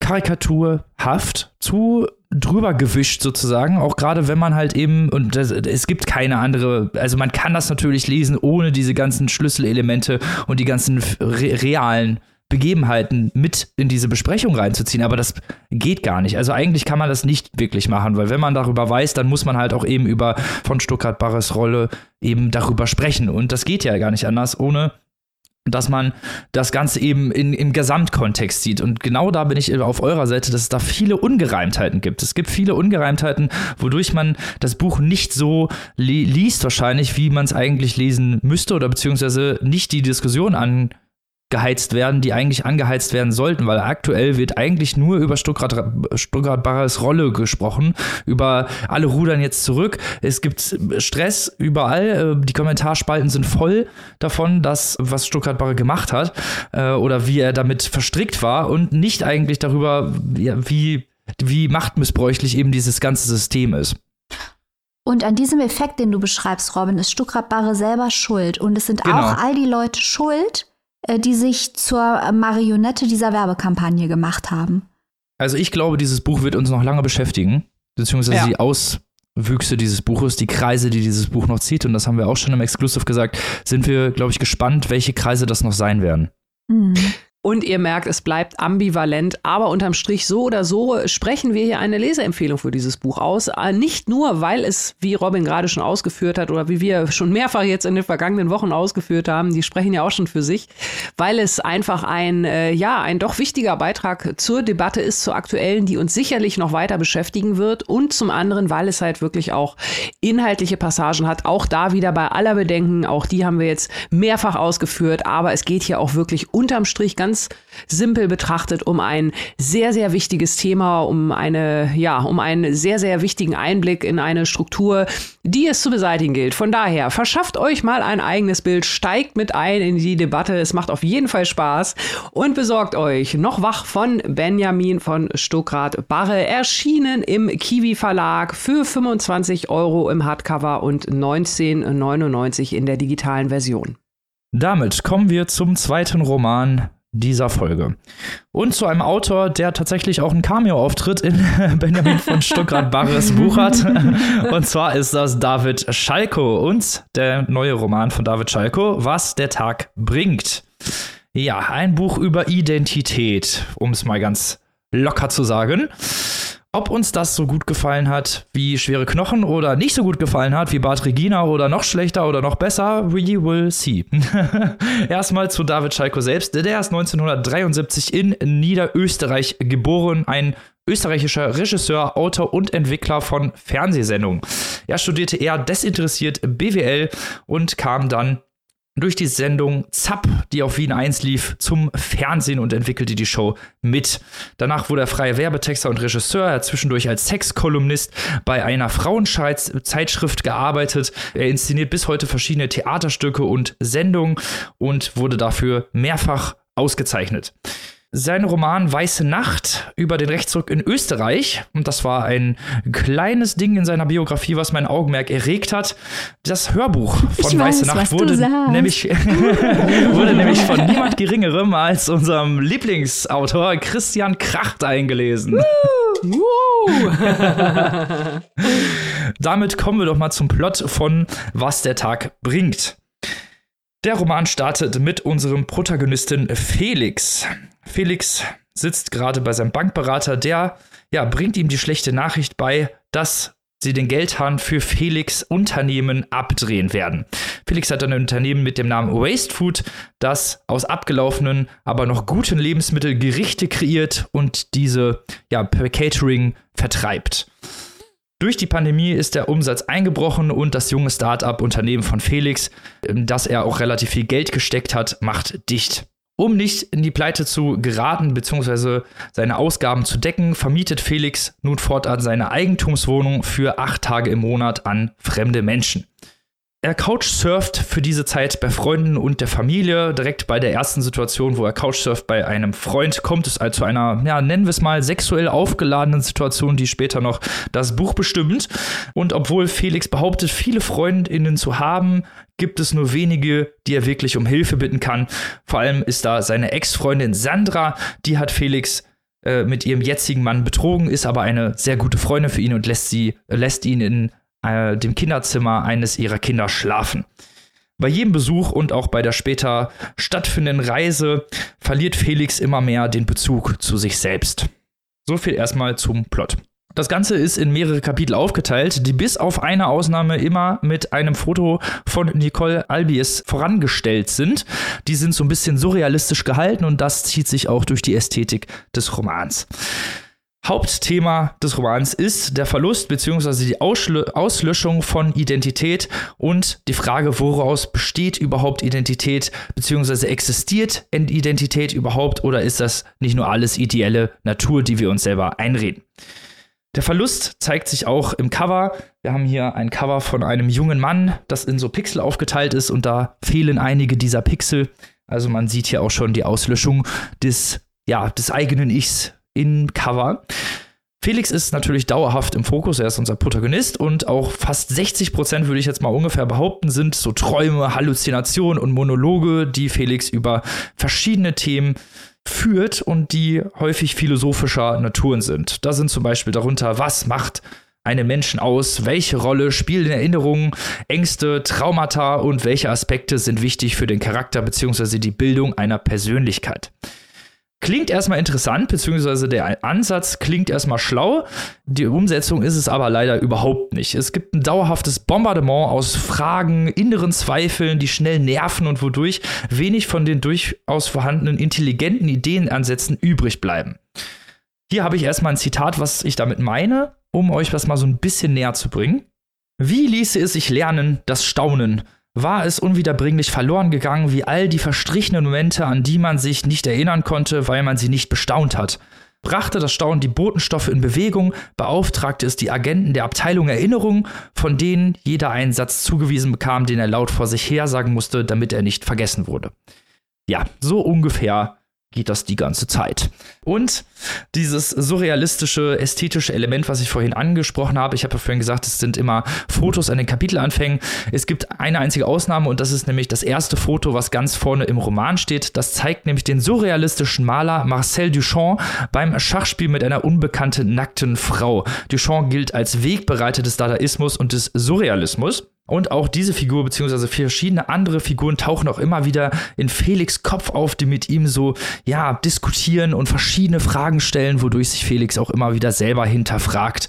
S1: karikaturhaft, zu drüber gewischt sozusagen, auch gerade wenn man halt eben, und das, es gibt keine andere, also man kann das natürlich lesen ohne diese ganzen Schlüsselelemente und die ganzen re realen Begebenheiten mit in diese Besprechung reinzuziehen, aber das geht gar nicht. Also eigentlich kann man das nicht wirklich machen, weil wenn man darüber weiß, dann muss man halt auch eben über von Stuttgart Barres Rolle eben darüber sprechen. Und das geht ja gar nicht anders, ohne dass man das Ganze eben in, im Gesamtkontext sieht. Und genau da bin ich auf eurer Seite, dass es da viele Ungereimtheiten gibt. Es gibt viele Ungereimtheiten, wodurch man das Buch nicht so li liest wahrscheinlich, wie man es eigentlich lesen müsste oder beziehungsweise nicht die Diskussion an geheizt werden, die eigentlich angeheizt werden sollten, weil aktuell wird eigentlich nur über Stuttgart, Stuttgart Barres Rolle gesprochen, über alle rudern jetzt zurück. Es gibt Stress überall, äh, die Kommentarspalten sind voll davon, dass was Stuttgart Barre gemacht hat äh, oder wie er damit verstrickt war und nicht eigentlich darüber, wie, wie machtmissbräuchlich eben dieses ganze System ist.
S2: Und an diesem Effekt, den du beschreibst, Robin, ist Stuttgart Barre selber schuld. Und es sind genau. auch all die Leute schuld, die sich zur Marionette dieser Werbekampagne gemacht haben.
S1: Also ich glaube, dieses Buch wird uns noch lange beschäftigen, beziehungsweise ja. die Auswüchse dieses Buches, die Kreise, die dieses Buch noch zieht, und das haben wir auch schon im Exclusive gesagt, sind wir, glaube ich, gespannt, welche Kreise das noch sein werden.
S3: Mhm. Und ihr merkt, es bleibt ambivalent, aber unterm Strich so oder so sprechen wir hier eine Leseempfehlung für dieses Buch aus. Äh, nicht nur, weil es, wie Robin gerade schon ausgeführt hat oder wie wir schon mehrfach jetzt in den vergangenen Wochen ausgeführt haben, die sprechen ja auch schon für sich, weil es einfach ein, äh, ja, ein doch wichtiger Beitrag zur Debatte ist, zur aktuellen, die uns sicherlich noch weiter beschäftigen wird und zum anderen, weil es halt wirklich auch inhaltliche Passagen hat. Auch da wieder bei aller Bedenken, auch die haben wir jetzt mehrfach ausgeführt, aber es geht hier auch wirklich unterm Strich ganz ganz simpel betrachtet um ein sehr, sehr wichtiges Thema, um eine, ja, um einen sehr, sehr wichtigen Einblick in eine Struktur, die es zu beseitigen gilt. Von daher, verschafft euch mal ein eigenes Bild, steigt mit ein in die Debatte. Es macht auf jeden Fall Spaß und besorgt euch noch wach von Benjamin von Stuckrad Barre, erschienen im Kiwi Verlag für 25 Euro im Hardcover und 19,99 in der digitalen Version.
S1: Damit kommen wir zum zweiten Roman dieser Folge. Und zu einem Autor, der tatsächlich auch einen Cameo-Auftritt in (laughs) Benjamin von Stuckrad-Barres Buch hat. (laughs) Und zwar ist das David Schalko und der neue Roman von David Schalko, Was der Tag bringt. Ja, ein Buch über Identität, um es mal ganz locker zu sagen. Ob uns das so gut gefallen hat wie Schwere Knochen oder nicht so gut gefallen hat wie Bad Regina oder noch schlechter oder noch besser, we will see. (laughs) Erstmal zu David Schalko selbst. Der ist 1973 in Niederösterreich geboren, ein österreichischer Regisseur, Autor und Entwickler von Fernsehsendungen. Er studierte eher desinteressiert BWL und kam dann durch die Sendung Zapp, die auf Wien 1 lief, zum Fernsehen und entwickelte die Show mit. Danach wurde er freier Werbetexter und Regisseur. Er hat zwischendurch als Sexkolumnist bei einer Frauenzeitschrift gearbeitet. Er inszeniert bis heute verschiedene Theaterstücke und Sendungen und wurde dafür mehrfach ausgezeichnet sein Roman Weiße Nacht über den Rechtsruck in Österreich. Und das war ein kleines Ding in seiner Biografie, was mein Augenmerk erregt hat. Das Hörbuch von ich Weiße weiß, Nacht wurde nämlich, (laughs) wurde nämlich von niemand Geringerem als unserem Lieblingsautor Christian Kracht eingelesen. (laughs) Damit kommen wir doch mal zum Plot von Was der Tag bringt. Der Roman startet mit unserem Protagonisten Felix. Felix sitzt gerade bei seinem Bankberater, der ja, bringt ihm die schlechte Nachricht bei, dass sie den Geldhahn für Felix Unternehmen abdrehen werden. Felix hat ein Unternehmen mit dem Namen Waste Food, das aus abgelaufenen, aber noch guten Lebensmitteln Gerichte kreiert und diese ja, per Catering vertreibt. Durch die Pandemie ist der Umsatz eingebrochen und das junge Start-up-Unternehmen von Felix, in das er auch relativ viel Geld gesteckt hat, macht dicht. Um nicht in die Pleite zu geraten bzw. seine Ausgaben zu decken, vermietet Felix nun fortan seine Eigentumswohnung für acht Tage im Monat an fremde Menschen. Er couchsurft für diese Zeit bei Freunden und der Familie. Direkt bei der ersten Situation, wo er couchsurft bei einem Freund, kommt es also zu einer, ja, nennen wir es mal, sexuell aufgeladenen Situation, die später noch das Buch bestimmt. Und obwohl Felix behauptet, viele Freundinnen zu haben, gibt es nur wenige, die er wirklich um Hilfe bitten kann. Vor allem ist da seine Ex-Freundin Sandra, die hat Felix äh, mit ihrem jetzigen Mann betrogen, ist aber eine sehr gute Freundin für ihn und lässt, sie, lässt ihn in äh, dem Kinderzimmer eines ihrer Kinder schlafen. Bei jedem Besuch und auch bei der später stattfindenden Reise verliert Felix immer mehr den Bezug zu sich selbst. So viel erstmal zum Plot. Das Ganze ist in mehrere Kapitel aufgeteilt, die bis auf eine Ausnahme immer mit einem Foto von Nicole Albies vorangestellt sind. Die sind so ein bisschen surrealistisch gehalten und das zieht sich auch durch die Ästhetik des Romans. Hauptthema des Romans ist der Verlust bzw. die Auslö Auslöschung von Identität und die Frage, woraus besteht überhaupt Identität bzw. existiert Identität überhaupt oder ist das nicht nur alles ideelle Natur, die wir uns selber einreden? Der Verlust zeigt sich auch im Cover. Wir haben hier ein Cover von einem jungen Mann, das in so Pixel aufgeteilt ist und da fehlen einige dieser Pixel. Also man sieht hier auch schon die Auslöschung des, ja, des eigenen Ichs in Cover. Felix ist natürlich dauerhaft im Fokus, er ist unser Protagonist und auch fast 60 Prozent, würde ich jetzt mal ungefähr behaupten, sind so Träume, Halluzinationen und Monologe, die Felix über verschiedene Themen führt und die häufig philosophischer Naturen sind. Da sind zum Beispiel darunter, was macht einen Menschen aus, welche Rolle spielen Erinnerungen, Ängste, Traumata und welche Aspekte sind wichtig für den Charakter bzw. die Bildung einer Persönlichkeit. Klingt erstmal interessant, beziehungsweise der Ansatz klingt erstmal schlau. Die Umsetzung ist es aber leider überhaupt nicht. Es gibt ein dauerhaftes Bombardement aus Fragen, inneren Zweifeln, die schnell nerven und wodurch wenig von den durchaus vorhandenen intelligenten Ideenansätzen übrig bleiben. Hier habe ich erstmal ein Zitat, was ich damit meine, um euch das mal so ein bisschen näher zu bringen. Wie ließe es sich lernen, das Staunen, war es unwiederbringlich verloren gegangen, wie all die verstrichenen Momente, an die man sich nicht erinnern konnte, weil man sie nicht bestaunt hat. Brachte das Staunen die Botenstoffe in Bewegung, beauftragte es die Agenten der Abteilung Erinnerung, von denen jeder einen Satz zugewiesen bekam, den er laut vor sich her sagen musste, damit er nicht vergessen wurde. Ja, so ungefähr geht das die ganze Zeit. Und dieses surrealistische, ästhetische Element, was ich vorhin angesprochen habe, ich habe ja vorhin gesagt, es sind immer Fotos an den Kapitelanfängen. Es gibt eine einzige Ausnahme und das ist nämlich das erste Foto, was ganz vorne im Roman steht. Das zeigt nämlich den surrealistischen Maler Marcel Duchamp beim Schachspiel mit einer unbekannten nackten Frau. Duchamp gilt als Wegbereiter des Dadaismus und des Surrealismus. Und auch diese Figur, beziehungsweise verschiedene andere Figuren tauchen auch immer wieder in Felix Kopf auf, die mit ihm so, ja, diskutieren und verschiedene Fragen stellen, wodurch sich Felix auch immer wieder selber hinterfragt.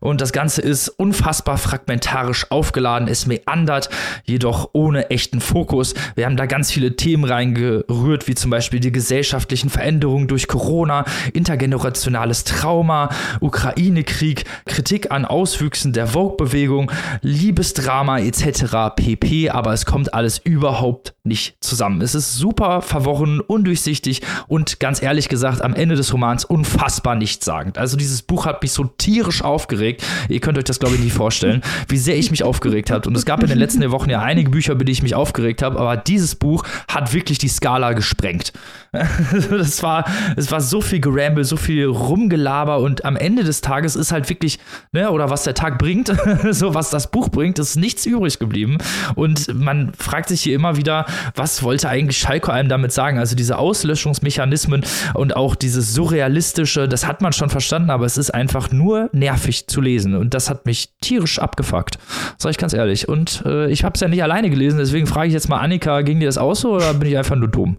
S1: Und das Ganze ist unfassbar fragmentarisch aufgeladen, es meandert, jedoch ohne echten Fokus. Wir haben da ganz viele Themen reingerührt, wie zum Beispiel die gesellschaftlichen Veränderungen durch Corona, intergenerationales Trauma, Ukraine-Krieg, Kritik an Auswüchsen der Vogue-Bewegung, Liebesdrama, Drama etc. pp. Aber es kommt alles überhaupt nicht zusammen. Es ist super verworren, undurchsichtig und ganz ehrlich gesagt am Ende des Romans unfassbar nichtssagend. Also dieses Buch hat mich so tierisch aufgeregt. Ihr könnt euch das glaube ich nicht vorstellen, wie sehr ich mich aufgeregt habe. Und es gab in den letzten Wochen ja einige Bücher, über die ich mich aufgeregt habe, aber dieses Buch hat wirklich die Skala gesprengt. (laughs) das war, es war so viel Geramble, so viel Rumgelaber und am Ende des Tages ist halt wirklich, ne, oder was der Tag bringt, (laughs) so was das Buch bringt, ist nichts übrig geblieben. Und man fragt sich hier immer wieder, was wollte eigentlich Schalke einem damit sagen? Also diese Auslöschungsmechanismen und auch dieses surrealistische, das hat man schon verstanden, aber es ist einfach nur nervig zu lesen. Und das hat mich tierisch abgefuckt. Sag ich ganz ehrlich. Und äh, ich habe es ja nicht alleine gelesen, deswegen frage ich jetzt mal Annika, ging dir das auch so oder bin ich einfach nur dumm?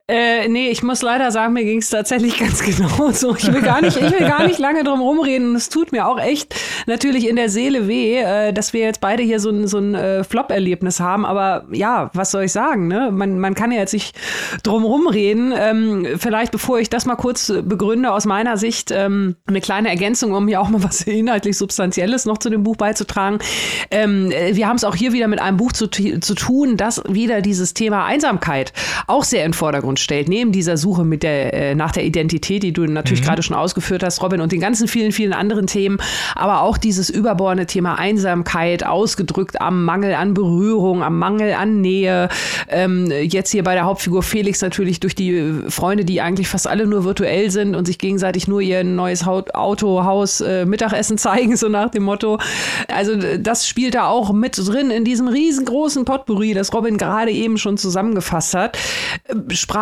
S3: Äh, nee, ich muss leider sagen, mir ging es tatsächlich (laughs) ganz genau so. Ich will gar nicht, ich will gar nicht lange drum rumreden. Es tut mir auch echt natürlich in der Seele weh, äh, dass wir jetzt beide hier so ein, so ein äh, Flop-Erlebnis haben. Aber ja, was soll ich sagen? Ne? Man, man kann ja jetzt nicht drum rumreden. Ähm, vielleicht, bevor ich das mal kurz begründe, aus meiner Sicht ähm, eine kleine Ergänzung, um hier auch mal was (laughs) inhaltlich Substanzielles noch zu dem Buch beizutragen. Ähm, äh, wir haben es auch hier wieder mit einem Buch zu, zu tun, das wieder dieses Thema Einsamkeit auch sehr in Vordergrund stellt, neben dieser Suche mit der, äh, nach der Identität, die du natürlich mhm. gerade schon ausgeführt hast, Robin, und den ganzen vielen, vielen anderen Themen, aber auch dieses überbordene Thema Einsamkeit, ausgedrückt am Mangel an Berührung, am Mangel an Nähe. Ähm, jetzt hier bei der Hauptfigur Felix natürlich durch die Freunde, die eigentlich fast alle nur virtuell sind und sich gegenseitig nur ihr neues Auto, Haus, äh, Mittagessen (laughs) zeigen, so nach dem Motto. Also das spielt da auch mit drin in diesem riesengroßen Potpourri, das Robin gerade eben schon zusammengefasst hat.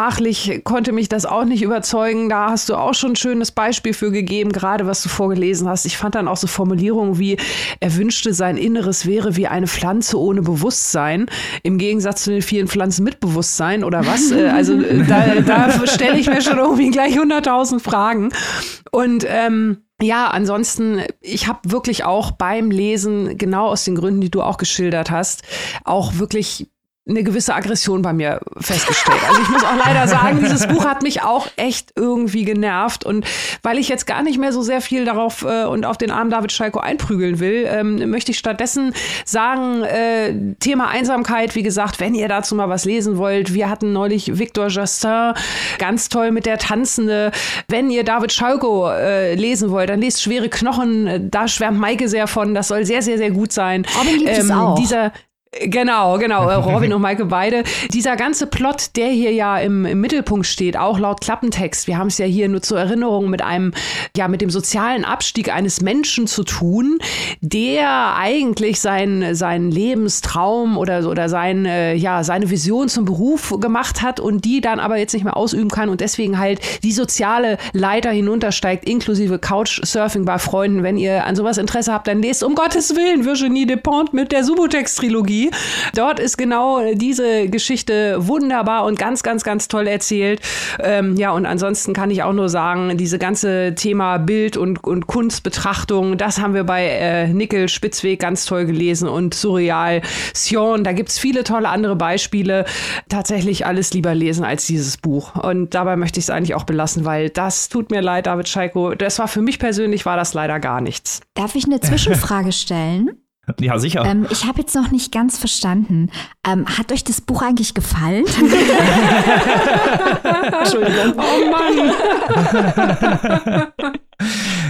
S3: Sprachlich konnte mich das auch nicht überzeugen. Da hast du auch schon ein schönes Beispiel für gegeben, gerade was du vorgelesen hast. Ich fand dann auch so Formulierungen wie, er wünschte, sein Inneres wäre wie eine Pflanze ohne Bewusstsein, im Gegensatz zu den vielen Pflanzen mit Bewusstsein oder was. Äh, also äh, da, da stelle ich mir schon irgendwie gleich 100.000 Fragen. Und ähm, ja, ansonsten, ich habe wirklich auch beim Lesen, genau aus den Gründen, die du auch geschildert hast, auch wirklich eine gewisse Aggression bei mir festgestellt. Also ich muss auch leider sagen, dieses Buch hat mich auch echt irgendwie genervt. Und weil ich jetzt gar nicht mehr so sehr viel darauf äh, und auf den armen David Schalko einprügeln will, ähm, möchte ich stattdessen sagen, äh, Thema Einsamkeit, wie gesagt, wenn ihr dazu mal was lesen wollt, wir hatten neulich Victor Justin, ganz toll mit der Tanzende. Wenn ihr David Schalko äh, lesen wollt, dann lest Schwere Knochen, da schwärmt Maike sehr von, das soll sehr, sehr, sehr gut sein.
S2: Liebt ähm, es auch.
S3: Dieser, Genau, genau. Äh, (laughs) Robin und Maike beide. Dieser ganze Plot, der hier ja im, im Mittelpunkt steht, auch laut Klappentext. Wir haben es ja hier nur zur Erinnerung mit einem, ja, mit dem sozialen Abstieg eines Menschen zu tun, der eigentlich seinen, seinen Lebenstraum oder, oder sein, äh, ja, seine Vision zum Beruf gemacht hat und die dann aber jetzt nicht mehr ausüben kann und deswegen halt die soziale Leiter hinuntersteigt, inklusive Couchsurfing bei Freunden. Wenn ihr an sowas Interesse habt, dann lest um Gottes Willen Virginie Despont mit der Subutex-Trilogie Dort ist genau diese Geschichte wunderbar und ganz, ganz, ganz toll erzählt. Ähm, ja, und ansonsten kann ich auch nur sagen, diese ganze Thema Bild und, und Kunstbetrachtung, das haben wir bei äh, Nickel Spitzweg ganz toll gelesen und Surreal Sion. Da gibt es viele tolle andere Beispiele. Tatsächlich alles lieber lesen als dieses Buch. Und dabei möchte ich es eigentlich auch belassen, weil das tut mir leid, David Scheiko. Das war für mich persönlich war das leider gar nichts.
S2: Darf ich eine Zwischenfrage stellen? (laughs)
S1: Ja, sicher.
S2: Ähm, ich habe jetzt noch nicht ganz verstanden. Ähm, hat euch das Buch eigentlich gefallen? (laughs) (laughs)
S3: Entschuldigung. Oh
S1: Mann.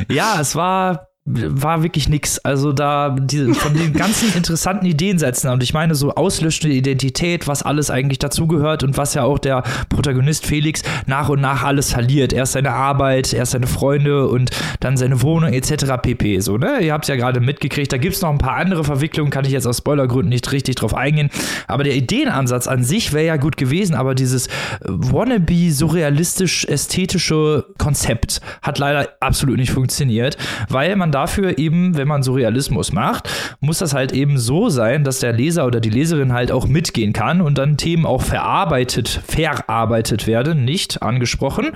S1: ja, es war war wirklich nix. Also da die, von den ganzen (laughs) interessanten Ideensätzen und ich meine so auslöschende Identität, was alles eigentlich dazugehört und was ja auch der Protagonist Felix nach und nach alles verliert. Erst seine Arbeit, erst seine Freunde und dann seine Wohnung etc. pp. So, ne? Ihr habt es ja gerade mitgekriegt. Da gibt es noch ein paar andere Verwicklungen, kann ich jetzt aus Spoilergründen nicht richtig drauf eingehen. Aber der Ideenansatz an sich wäre ja gut gewesen, aber dieses wannabe surrealistisch-ästhetische Konzept hat leider absolut nicht funktioniert, weil man da dafür eben, wenn man so Realismus macht, muss das halt eben so sein, dass der Leser oder die Leserin halt auch mitgehen kann und dann Themen auch verarbeitet, verarbeitet werden, nicht angesprochen.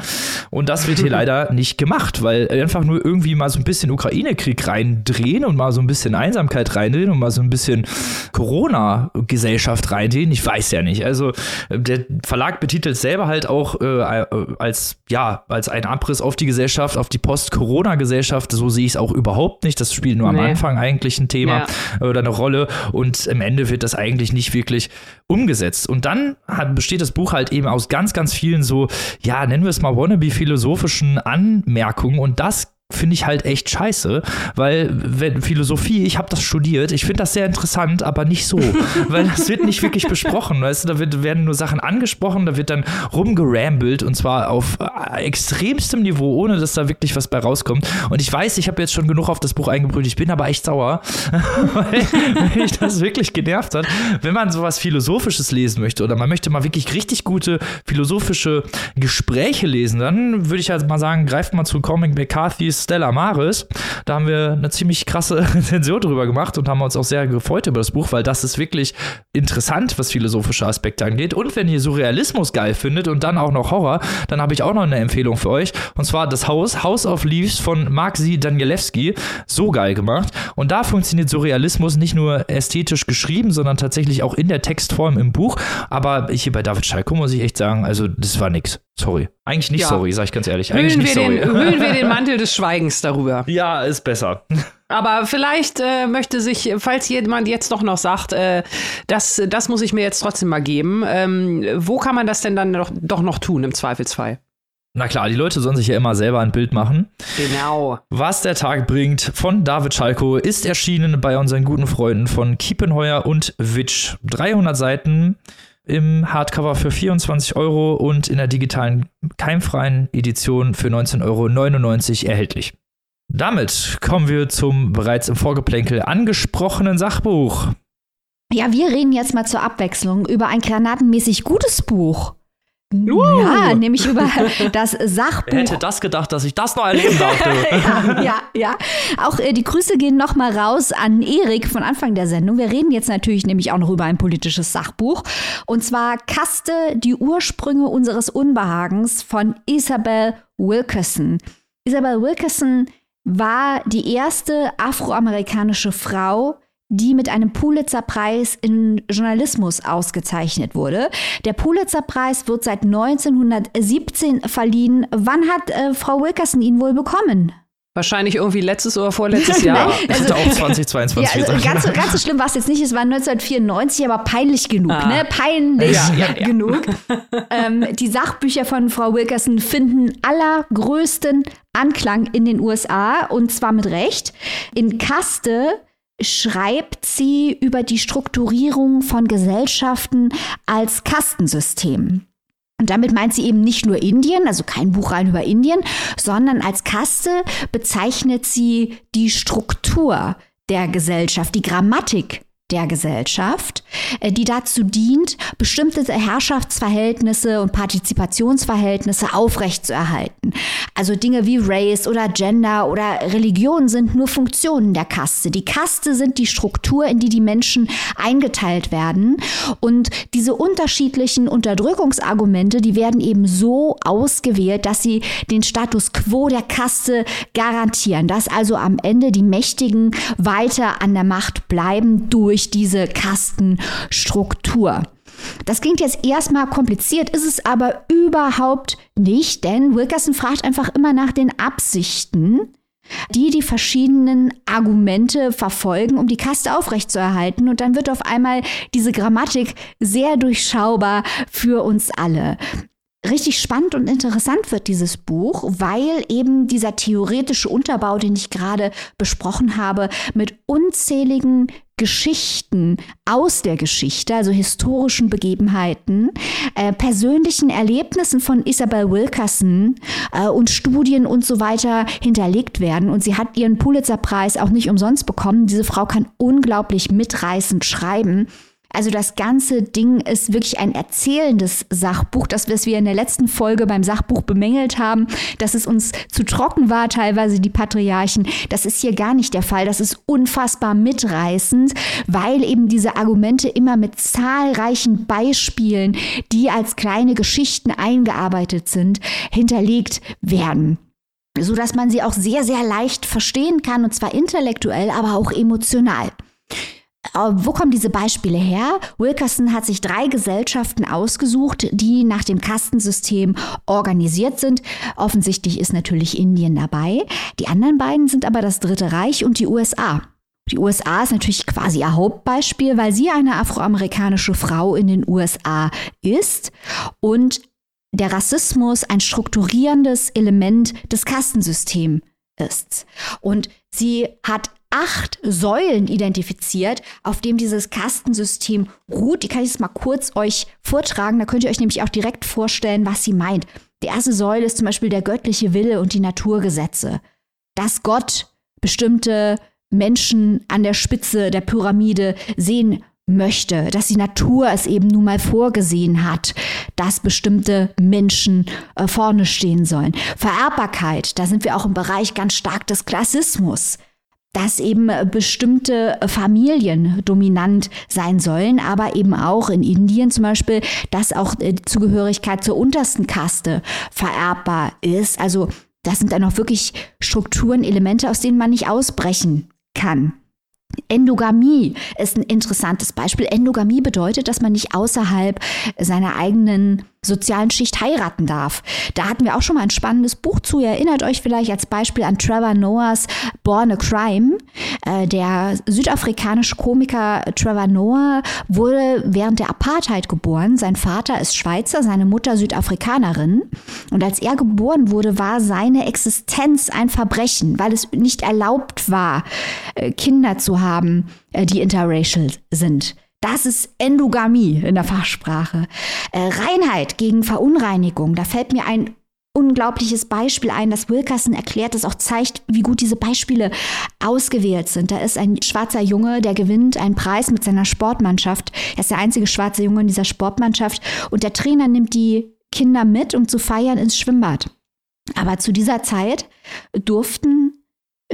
S1: Und das wird hier (laughs) leider nicht gemacht, weil einfach nur irgendwie mal so ein bisschen Ukraine-Krieg reindrehen und mal so ein bisschen Einsamkeit reindrehen und mal so ein bisschen Corona-Gesellschaft reindrehen. Ich weiß ja nicht. Also der Verlag betitelt selber halt auch äh, als ja als ein Abriss auf die Gesellschaft, auf die Post-Corona-Gesellschaft. So sehe ich es auch überhaupt überhaupt nicht. Das spielt nur am nee. Anfang eigentlich ein Thema ja. oder eine Rolle und im Ende wird das eigentlich nicht wirklich umgesetzt. Und dann hat, besteht das Buch halt eben aus ganz, ganz vielen so, ja, nennen wir es mal wannabe philosophischen Anmerkungen und das finde ich halt echt scheiße, weil wenn Philosophie, ich habe das studiert, ich finde das sehr interessant, aber nicht so, (laughs) weil das wird nicht wirklich besprochen, weißt du, da wird, werden nur Sachen angesprochen, da wird dann rumgerambelt und zwar auf äh, extremstem Niveau, ohne dass da wirklich was bei rauskommt. Und ich weiß, ich habe jetzt schon genug auf das Buch eingebrüht, ich bin aber echt sauer, (laughs) weil mich das wirklich genervt hat. Wenn man sowas Philosophisches lesen möchte oder man möchte mal wirklich richtig gute philosophische Gespräche lesen, dann würde ich halt mal sagen, greift mal zu Comic McCarthy hieß Stella Maris. Da haben wir eine ziemlich krasse (laughs) Rezension drüber gemacht und haben uns auch sehr gefreut über das Buch, weil das ist wirklich interessant, was philosophische Aspekte angeht. Und wenn ihr Surrealismus geil findet und dann auch noch Horror, dann habe ich auch noch eine Empfehlung für euch. Und zwar das Haus, House of Leaves von Maxi Danielewski. So geil gemacht. Und da funktioniert Surrealismus nicht nur ästhetisch geschrieben, sondern tatsächlich auch in der Textform im Buch. Aber hier bei David Schalko muss ich echt sagen, also das war nix. Sorry. Eigentlich nicht ja. sorry, sag ich ganz ehrlich. Eigentlich
S3: hüllen,
S1: nicht
S3: wir sorry. Den, hüllen wir den (laughs) Mantel des Schweigens darüber.
S1: Ja, ist besser.
S3: Aber vielleicht äh, möchte sich, falls jemand jetzt doch noch sagt, äh, das, das muss ich mir jetzt trotzdem mal geben, ähm, wo kann man das denn dann doch, doch noch tun im Zweifelsfall?
S1: Na klar, die Leute sollen sich ja immer selber ein Bild machen.
S3: Genau.
S1: Was der Tag bringt von David Schalko ist erschienen bei unseren guten Freunden von Kiepenheuer und Witsch. 300 Seiten im Hardcover für 24 Euro und in der digitalen keimfreien Edition für 19,99 Euro erhältlich. Damit kommen wir zum bereits im Vorgeplänkel angesprochenen Sachbuch.
S2: Ja, wir reden jetzt mal zur Abwechslung über ein granatenmäßig gutes Buch. Uh. Ja, nämlich über das Sachbuch.
S1: Wer hätte das gedacht, dass ich das noch erleben darf? (laughs)
S2: ja, ja, ja. Auch äh, die Grüße gehen noch mal raus an Erik von Anfang der Sendung. Wir reden jetzt natürlich nämlich auch noch über ein politisches Sachbuch. Und zwar Kaste, die Ursprünge unseres Unbehagens von Isabel Wilkerson. Isabel Wilkerson war die erste afroamerikanische Frau, die mit einem Pulitzer-Preis in Journalismus ausgezeichnet wurde. Der Pulitzer-Preis wird seit 1917 verliehen. Wann hat äh, Frau Wilkerson ihn wohl bekommen?
S3: Wahrscheinlich irgendwie letztes oder vorletztes Jahr. (laughs)
S1: also, auch 2022.
S2: Ja, also ganz, ganz so schlimm war es jetzt nicht. Es war 1994, aber peinlich genug. Ah. Ne? Peinlich ja, ja, ja. genug. (laughs) ähm, die Sachbücher von Frau Wilkerson finden allergrößten Anklang in den USA und zwar mit Recht. In Kaste schreibt sie über die Strukturierung von Gesellschaften als Kastensystem. Und damit meint sie eben nicht nur Indien, also kein Buch rein über Indien, sondern als Kaste bezeichnet sie die Struktur der Gesellschaft, die Grammatik der Gesellschaft, äh, die dazu dient, bestimmte Herrschaftsverhältnisse und Partizipationsverhältnisse aufrechtzuerhalten. Also Dinge wie Race oder Gender oder Religion sind nur Funktionen der Kaste. Die Kaste sind die Struktur, in die die Menschen eingeteilt werden. Und diese unterschiedlichen Unterdrückungsargumente, die werden eben so ausgewählt, dass sie den Status quo der Kaste garantieren, dass also am Ende die Mächtigen weiter an der Macht bleiben durch durch diese Kastenstruktur. Das klingt jetzt erstmal kompliziert, ist es aber überhaupt nicht, denn Wilkerson fragt einfach immer nach den Absichten, die die verschiedenen Argumente verfolgen, um die Kaste aufrechtzuerhalten. Und dann wird auf einmal diese Grammatik sehr durchschaubar für uns alle richtig spannend und interessant wird dieses Buch, weil eben dieser theoretische Unterbau, den ich gerade besprochen habe, mit unzähligen Geschichten aus der Geschichte, also historischen Begebenheiten, äh, persönlichen Erlebnissen von Isabel Wilkerson äh, und Studien und so weiter hinterlegt werden. Und sie hat ihren Pulitzerpreis auch nicht umsonst bekommen. Diese Frau kann unglaublich mitreißend schreiben. Also das ganze Ding ist wirklich ein erzählendes Sachbuch, das was wir in der letzten Folge beim Sachbuch bemängelt haben, dass es uns zu trocken war, teilweise die Patriarchen. Das ist hier gar nicht der Fall. Das ist unfassbar mitreißend, weil eben diese Argumente immer mit zahlreichen Beispielen, die als kleine Geschichten eingearbeitet sind, hinterlegt werden so dass man sie auch sehr, sehr leicht verstehen kann, und zwar intellektuell, aber auch emotional. Äh, wo kommen diese Beispiele her? Wilkerson hat sich drei Gesellschaften ausgesucht, die nach dem Kastensystem organisiert sind. Offensichtlich ist natürlich Indien dabei. Die anderen beiden sind aber das Dritte Reich und die USA. Die USA ist natürlich quasi ihr Hauptbeispiel, weil sie eine afroamerikanische Frau in den USA ist und der Rassismus ein strukturierendes Element des Kastensystems ist. Und sie hat acht Säulen identifiziert, auf dem dieses Kastensystem ruht. Die kann ich jetzt mal kurz euch vortragen. Da könnt ihr euch nämlich auch direkt vorstellen, was sie meint. Die erste Säule ist zum Beispiel der göttliche Wille und die Naturgesetze. Dass Gott bestimmte Menschen an der Spitze der Pyramide sehen möchte, dass die Natur es eben nun mal vorgesehen hat, dass bestimmte Menschen äh, vorne stehen sollen. Vererbbarkeit, da sind wir auch im Bereich ganz stark des Klassismus dass eben bestimmte Familien dominant sein sollen, aber eben auch in Indien zum Beispiel, dass auch die Zugehörigkeit zur untersten Kaste vererbbar ist. Also das sind dann auch wirklich Strukturen, Elemente, aus denen man nicht ausbrechen kann. Endogamie ist ein interessantes Beispiel. Endogamie bedeutet, dass man nicht außerhalb seiner eigenen sozialen Schicht heiraten darf. Da hatten wir auch schon mal ein spannendes Buch zu. Ihr erinnert euch vielleicht als Beispiel an Trevor Noahs Born a Crime. Äh, der südafrikanische Komiker Trevor Noah wurde während der Apartheid geboren. Sein Vater ist Schweizer, seine Mutter Südafrikanerin. Und als er geboren wurde, war seine Existenz ein Verbrechen, weil es nicht erlaubt war, äh, Kinder zu haben, äh, die interracial sind. Das ist Endogamie in der Fachsprache. Äh, Reinheit gegen Verunreinigung. Da fällt mir ein unglaubliches Beispiel ein, das Wilkerson erklärt, das auch zeigt, wie gut diese Beispiele ausgewählt sind. Da ist ein schwarzer Junge, der gewinnt einen Preis mit seiner Sportmannschaft. Er ist der einzige schwarze Junge in dieser Sportmannschaft und der Trainer nimmt die Kinder mit, um zu feiern ins Schwimmbad. Aber zu dieser Zeit durften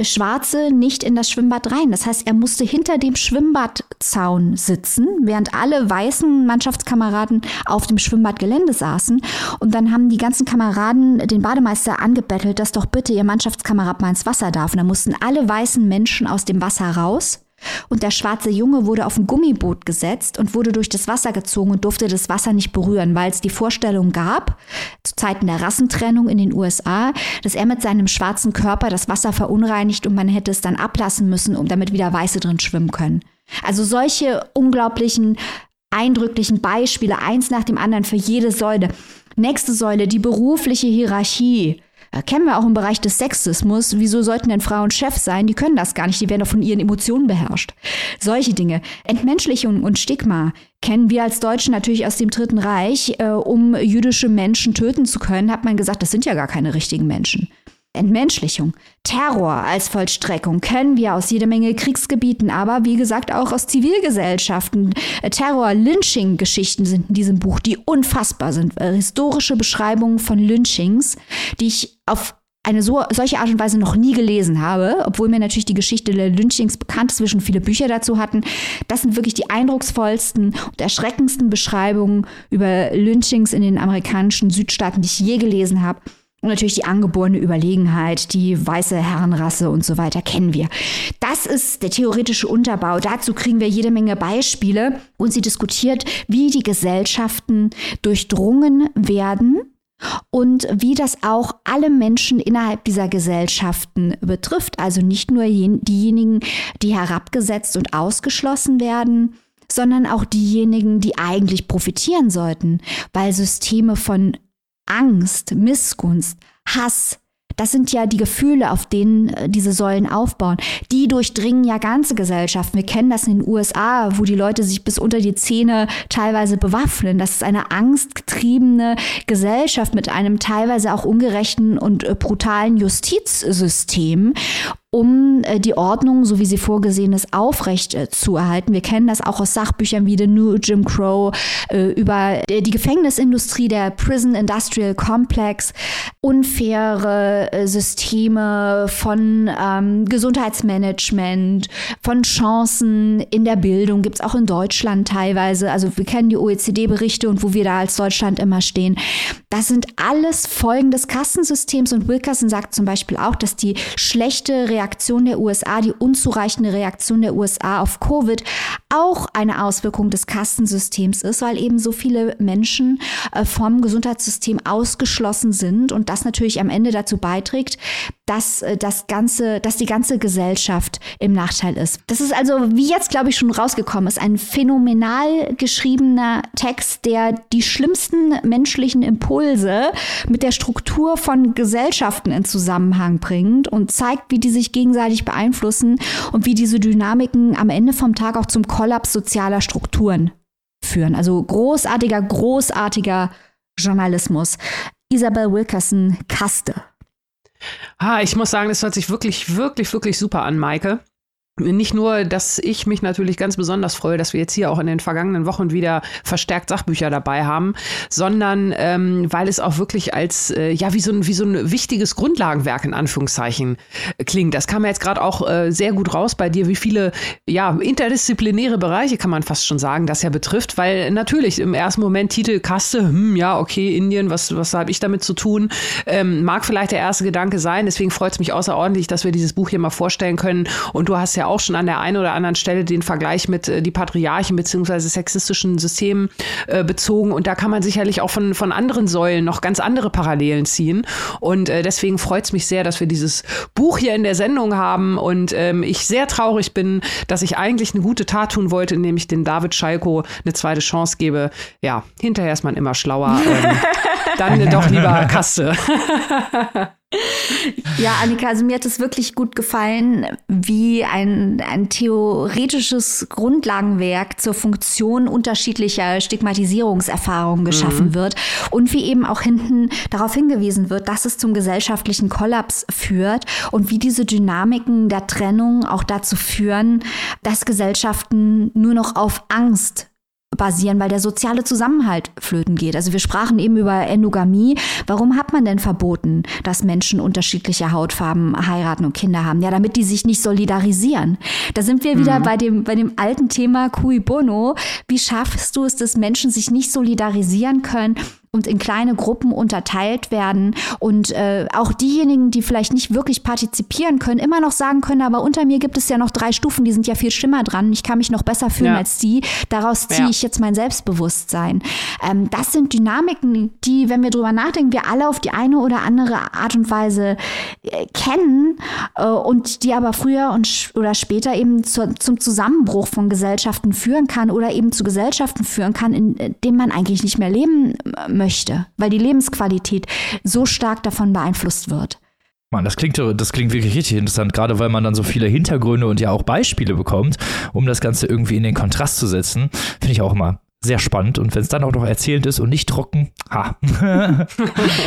S2: Schwarze nicht in das Schwimmbad rein. Das heißt, er musste hinter dem Schwimmbadzaun sitzen, während alle weißen Mannschaftskameraden auf dem Schwimmbadgelände saßen. Und dann haben die ganzen Kameraden den Bademeister angebettelt, dass doch bitte ihr Mannschaftskamerad mal ins Wasser darf. Und dann mussten alle weißen Menschen aus dem Wasser raus. Und der schwarze Junge wurde auf ein Gummiboot gesetzt und wurde durch das Wasser gezogen und durfte das Wasser nicht berühren, weil es die Vorstellung gab, zu Zeiten der Rassentrennung in den USA, dass er mit seinem schwarzen Körper das Wasser verunreinigt und man hätte es dann ablassen müssen, um damit wieder Weiße drin schwimmen können. Also solche unglaublichen, eindrücklichen Beispiele, eins nach dem anderen für jede Säule. Nächste Säule, die berufliche Hierarchie. Äh, kennen wir auch im Bereich des Sexismus. Wieso sollten denn Frauen Chef sein? Die können das gar nicht. Die werden doch von ihren Emotionen beherrscht. Solche Dinge. Entmenschlichung und Stigma kennen wir als Deutsche natürlich aus dem Dritten Reich. Äh, um jüdische Menschen töten zu können, hat man gesagt, das sind ja gar keine richtigen Menschen. Entmenschlichung, Terror als Vollstreckung kennen wir aus jeder Menge Kriegsgebieten, aber wie gesagt auch aus Zivilgesellschaften. Terror, Lynching-Geschichten sind in diesem Buch, die unfassbar sind. Äh, historische Beschreibungen von Lynchings, die ich auf eine so, solche Art und Weise noch nie gelesen habe, obwohl mir natürlich die Geschichte der Lynchings bekannt ist, wir schon viele Bücher dazu hatten. Das sind wirklich die eindrucksvollsten und erschreckendsten Beschreibungen über Lynchings in den amerikanischen Südstaaten, die ich je gelesen habe. Und natürlich die angeborene Überlegenheit, die weiße Herrenrasse und so weiter kennen wir. Das ist der theoretische Unterbau. Dazu kriegen wir jede Menge Beispiele und sie diskutiert, wie die Gesellschaften durchdrungen werden und wie das auch alle Menschen innerhalb dieser Gesellschaften betrifft. Also nicht nur diejenigen, die herabgesetzt und ausgeschlossen werden, sondern auch diejenigen, die eigentlich profitieren sollten, weil Systeme von Angst, Missgunst, Hass, das sind ja die Gefühle, auf denen äh, diese Säulen aufbauen. Die durchdringen ja ganze Gesellschaften. Wir kennen das in den USA, wo die Leute sich bis unter die Zähne teilweise bewaffnen. Das ist eine angstgetriebene Gesellschaft mit einem teilweise auch ungerechten und äh, brutalen Justizsystem um äh, die Ordnung, so wie sie vorgesehen ist, aufrecht äh, zu erhalten. Wir kennen das auch aus Sachbüchern wie The New Jim Crow, äh, über die Gefängnisindustrie, der Prison Industrial Complex, unfaire Systeme von ähm, Gesundheitsmanagement, von Chancen in der Bildung, gibt's auch in Deutschland teilweise. Also wir kennen die OECD-Berichte und wo wir da als Deutschland immer stehen. Das sind alles Folgen des Kassensystems und Wilkerson sagt zum Beispiel auch, dass die schlechte Reaktion der USA, die unzureichende Reaktion der USA auf Covid auch eine Auswirkung des Kassensystems ist, weil eben so viele Menschen äh, vom Gesundheitssystem ausgeschlossen sind und das natürlich am Ende dazu beiträgt, dass äh, das ganze, dass die ganze Gesellschaft im Nachteil ist. Das ist also, wie jetzt glaube ich schon rausgekommen ist, ein phänomenal geschriebener Text, der die schlimmsten menschlichen Impulse mit der Struktur von Gesellschaften in Zusammenhang bringt und zeigt, wie die sich gegenseitig beeinflussen und wie diese Dynamiken am Ende vom Tag auch zum Kollaps sozialer Strukturen führen. Also großartiger, großartiger Journalismus. Isabel Wilkerson Kaste.
S3: Ah, ich muss sagen, das hört sich wirklich, wirklich, wirklich super an, Maike. Nicht nur, dass ich mich natürlich ganz besonders freue, dass wir jetzt hier auch in den vergangenen Wochen wieder verstärkt Sachbücher dabei haben, sondern ähm, weil es auch wirklich als äh, ja wie so ein wie so ein wichtiges Grundlagenwerk in Anführungszeichen äh, klingt. Das kam ja jetzt gerade auch äh, sehr gut raus bei dir, wie viele ja interdisziplinäre Bereiche kann man fast schon sagen, das ja betrifft, weil natürlich im ersten Moment Titelkaste, hm, ja okay Indien, was was habe ich damit zu tun, ähm, mag vielleicht der erste Gedanke sein. Deswegen freut es mich außerordentlich, dass wir dieses Buch hier mal vorstellen können. Und du hast ja auch schon an der einen oder anderen Stelle den Vergleich mit äh, die Patriarchen beziehungsweise sexistischen Systemen äh, bezogen. Und da kann man sicherlich auch von, von anderen Säulen noch ganz andere Parallelen ziehen. Und äh, deswegen freut es mich sehr, dass wir dieses Buch hier in der Sendung haben. Und ähm, ich sehr traurig bin, dass ich eigentlich eine gute Tat tun wollte, indem ich den David Schalko eine zweite Chance gebe. Ja, hinterher ist man immer schlauer. (laughs) Ähm, dann doch lieber Kasse. (laughs)
S2: Ja, Annika, also mir hat es wirklich gut gefallen, wie ein, ein theoretisches Grundlagenwerk zur Funktion unterschiedlicher Stigmatisierungserfahrungen geschaffen mhm. wird und wie eben auch hinten darauf hingewiesen wird, dass es zum gesellschaftlichen Kollaps führt und wie diese Dynamiken der Trennung auch dazu führen, dass Gesellschaften nur noch auf Angst basieren, weil der soziale Zusammenhalt flöten geht. Also wir sprachen eben über Endogamie. Warum hat man denn verboten, dass Menschen unterschiedliche Hautfarben heiraten und Kinder haben? Ja, damit die sich nicht solidarisieren. Da sind wir wieder mhm. bei dem, bei dem alten Thema cui bono. Wie schaffst du es, dass Menschen sich nicht solidarisieren können und in kleine Gruppen unterteilt werden und äh, auch diejenigen, die vielleicht nicht wirklich partizipieren können, immer noch sagen können, aber unter mir gibt es ja noch drei Stufen, die sind ja viel schlimmer dran, ich kann mich noch besser fühlen ja. als die, daraus ziehe ja. ich jetzt mein Selbstbewusstsein. Ähm, das sind Dynamiken, die, wenn wir drüber nachdenken, wir alle auf die eine oder andere Art und Weise äh, kennen äh, und die aber früher und oder später eben zu, zum Zusammenbruch von Gesellschaften führen kann oder eben zu Gesellschaften führen kann, in äh, denen man eigentlich nicht mehr leben äh, möchte, weil die Lebensqualität so stark davon beeinflusst wird.
S1: Mann, das klingt, das klingt wirklich richtig interessant, gerade weil man dann so viele Hintergründe und ja auch Beispiele bekommt, um das Ganze irgendwie in den Kontrast zu setzen. Finde ich auch immer sehr spannend. Und wenn es dann auch noch erzählt ist und nicht trocken, ha, (laughs)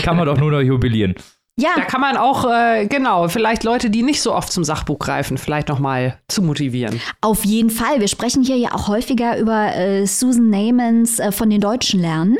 S1: kann man doch nur noch jubilieren.
S3: Ja. Da kann man auch, äh, genau, vielleicht Leute, die nicht so oft zum Sachbuch greifen, vielleicht nochmal zu motivieren.
S2: Auf jeden Fall. Wir sprechen hier ja auch häufiger über äh, Susan Neymans äh, von den Deutschen lernen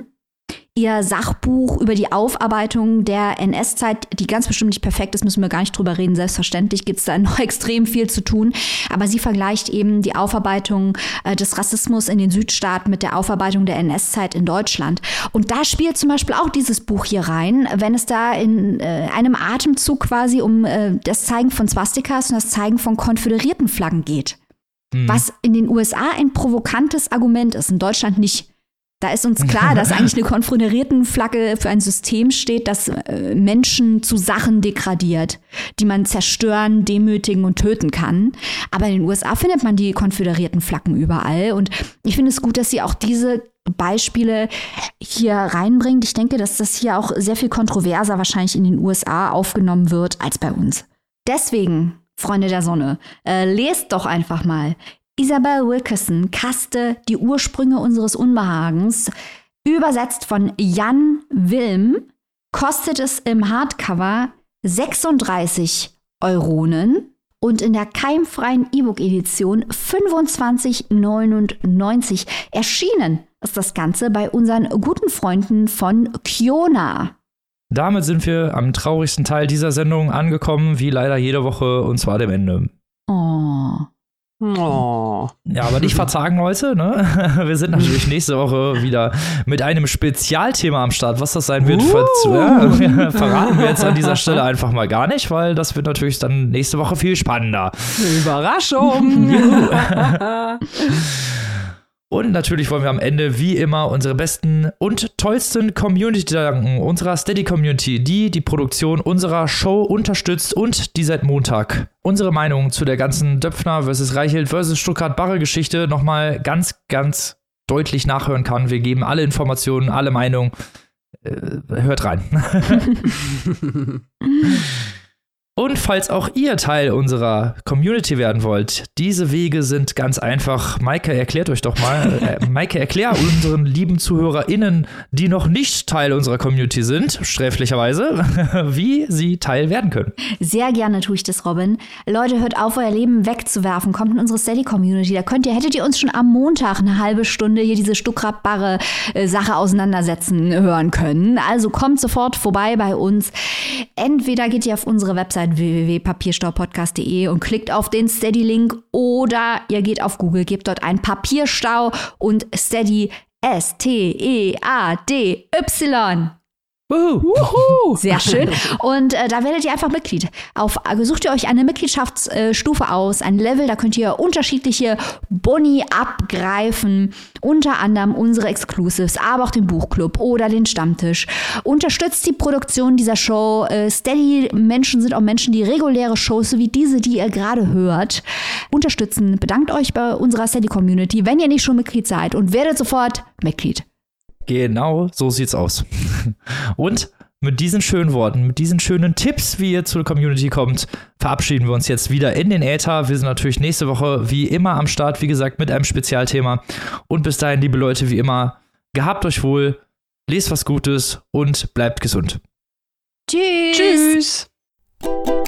S2: ihr Sachbuch über die Aufarbeitung der NS-Zeit, die ganz bestimmt nicht perfekt ist, müssen wir gar nicht drüber reden. Selbstverständlich gibt es da (laughs) noch extrem viel zu tun. Aber sie vergleicht eben die Aufarbeitung äh, des Rassismus in den Südstaaten mit der Aufarbeitung der NS-Zeit in Deutschland. Und da spielt zum Beispiel auch dieses Buch hier rein, wenn es da in äh, einem Atemzug quasi um äh, das Zeigen von Swastikas und das Zeigen von konföderierten Flaggen geht. Mhm. Was in den USA ein provokantes Argument ist, in Deutschland nicht. Da ist uns klar, dass (laughs) eigentlich eine konföderierten Flagge für ein System steht, das äh, Menschen zu Sachen degradiert, die man zerstören, demütigen und töten kann. Aber in den USA findet man die konföderierten Flaggen überall. Und ich finde es gut, dass sie auch diese Beispiele hier reinbringt. Ich denke, dass das hier auch sehr viel kontroverser wahrscheinlich in den USA aufgenommen wird als bei uns. Deswegen, Freunde der Sonne, äh, lest doch einfach mal Isabel Wilkerson, Kaste, die Ursprünge unseres Unbehagens, übersetzt von Jan Wilm, kostet es im Hardcover 36 Euronen und in der keimfreien E-Book-Edition 25,99. Erschienen ist das Ganze bei unseren guten Freunden von Kiona.
S1: Damit sind wir am traurigsten Teil dieser Sendung angekommen, wie leider jede Woche, und zwar dem Ende.
S2: Oh.
S1: Oh. Ja, aber nicht verzagen heute. Ne? (laughs) Wir sind natürlich nächste Woche wieder mit einem Spezialthema am Start. Was das sein wird, uh. (laughs) verraten wir jetzt an dieser Stelle einfach mal gar nicht, weil das wird natürlich dann nächste Woche viel spannender.
S3: Überraschung! (laughs)
S1: Und natürlich wollen wir am Ende wie immer unsere besten und tollsten Community danken, unserer Steady Community, die die Produktion unserer Show unterstützt und die seit Montag unsere Meinung zu der ganzen Döpfner vs. Reichelt vs. Stuttgart-Barre-Geschichte nochmal ganz, ganz deutlich nachhören kann. Wir geben alle Informationen, alle Meinungen. Äh, hört rein. (laughs) (laughs) Und falls auch ihr Teil unserer Community werden wollt, diese Wege sind ganz einfach. Maike, erklärt euch doch mal. äh, Maike, erklär unseren lieben ZuhörerInnen, die noch nicht Teil unserer Community sind, sträflicherweise, (laughs) wie sie Teil werden können.
S2: Sehr gerne tue ich das, Robin. Leute, hört auf, euer Leben wegzuwerfen. Kommt in unsere Steady-Community. Da könnt ihr, hättet ihr uns schon am Montag eine halbe Stunde hier diese stuckrabbare äh, Sache auseinandersetzen hören können. Also kommt sofort vorbei bei uns. Entweder geht ihr auf unsere Website www.papierstaupodcast.de und klickt auf den Steady-Link oder ihr geht auf Google, gebt dort ein Papierstau und Steady S-T-E-A-D-Y.
S1: Wuhu. (laughs)
S2: Sehr schön. Und äh, da werdet ihr einfach Mitglied. Auf, äh, sucht ihr euch eine Mitgliedschaftsstufe aus, ein Level, da könnt ihr unterschiedliche Boni abgreifen. Unter anderem unsere Exclusives, aber auch den Buchclub oder den Stammtisch. Unterstützt die Produktion dieser Show. Äh, Steady-Menschen sind auch Menschen, die reguläre Shows, so wie diese, die ihr gerade hört, unterstützen. Bedankt euch bei unserer Steady-Community, wenn ihr nicht schon Mitglied seid und werdet sofort Mitglied.
S1: Genau, so sieht's aus. Und mit diesen schönen Worten, mit diesen schönen Tipps, wie ihr zur Community kommt, verabschieden wir uns jetzt wieder in den Äther. Wir sind natürlich nächste Woche wie immer am Start, wie gesagt, mit einem Spezialthema. Und bis dahin, liebe Leute, wie immer, gehabt euch wohl, lest was Gutes und bleibt gesund.
S2: Tschüss.
S3: Tschüss.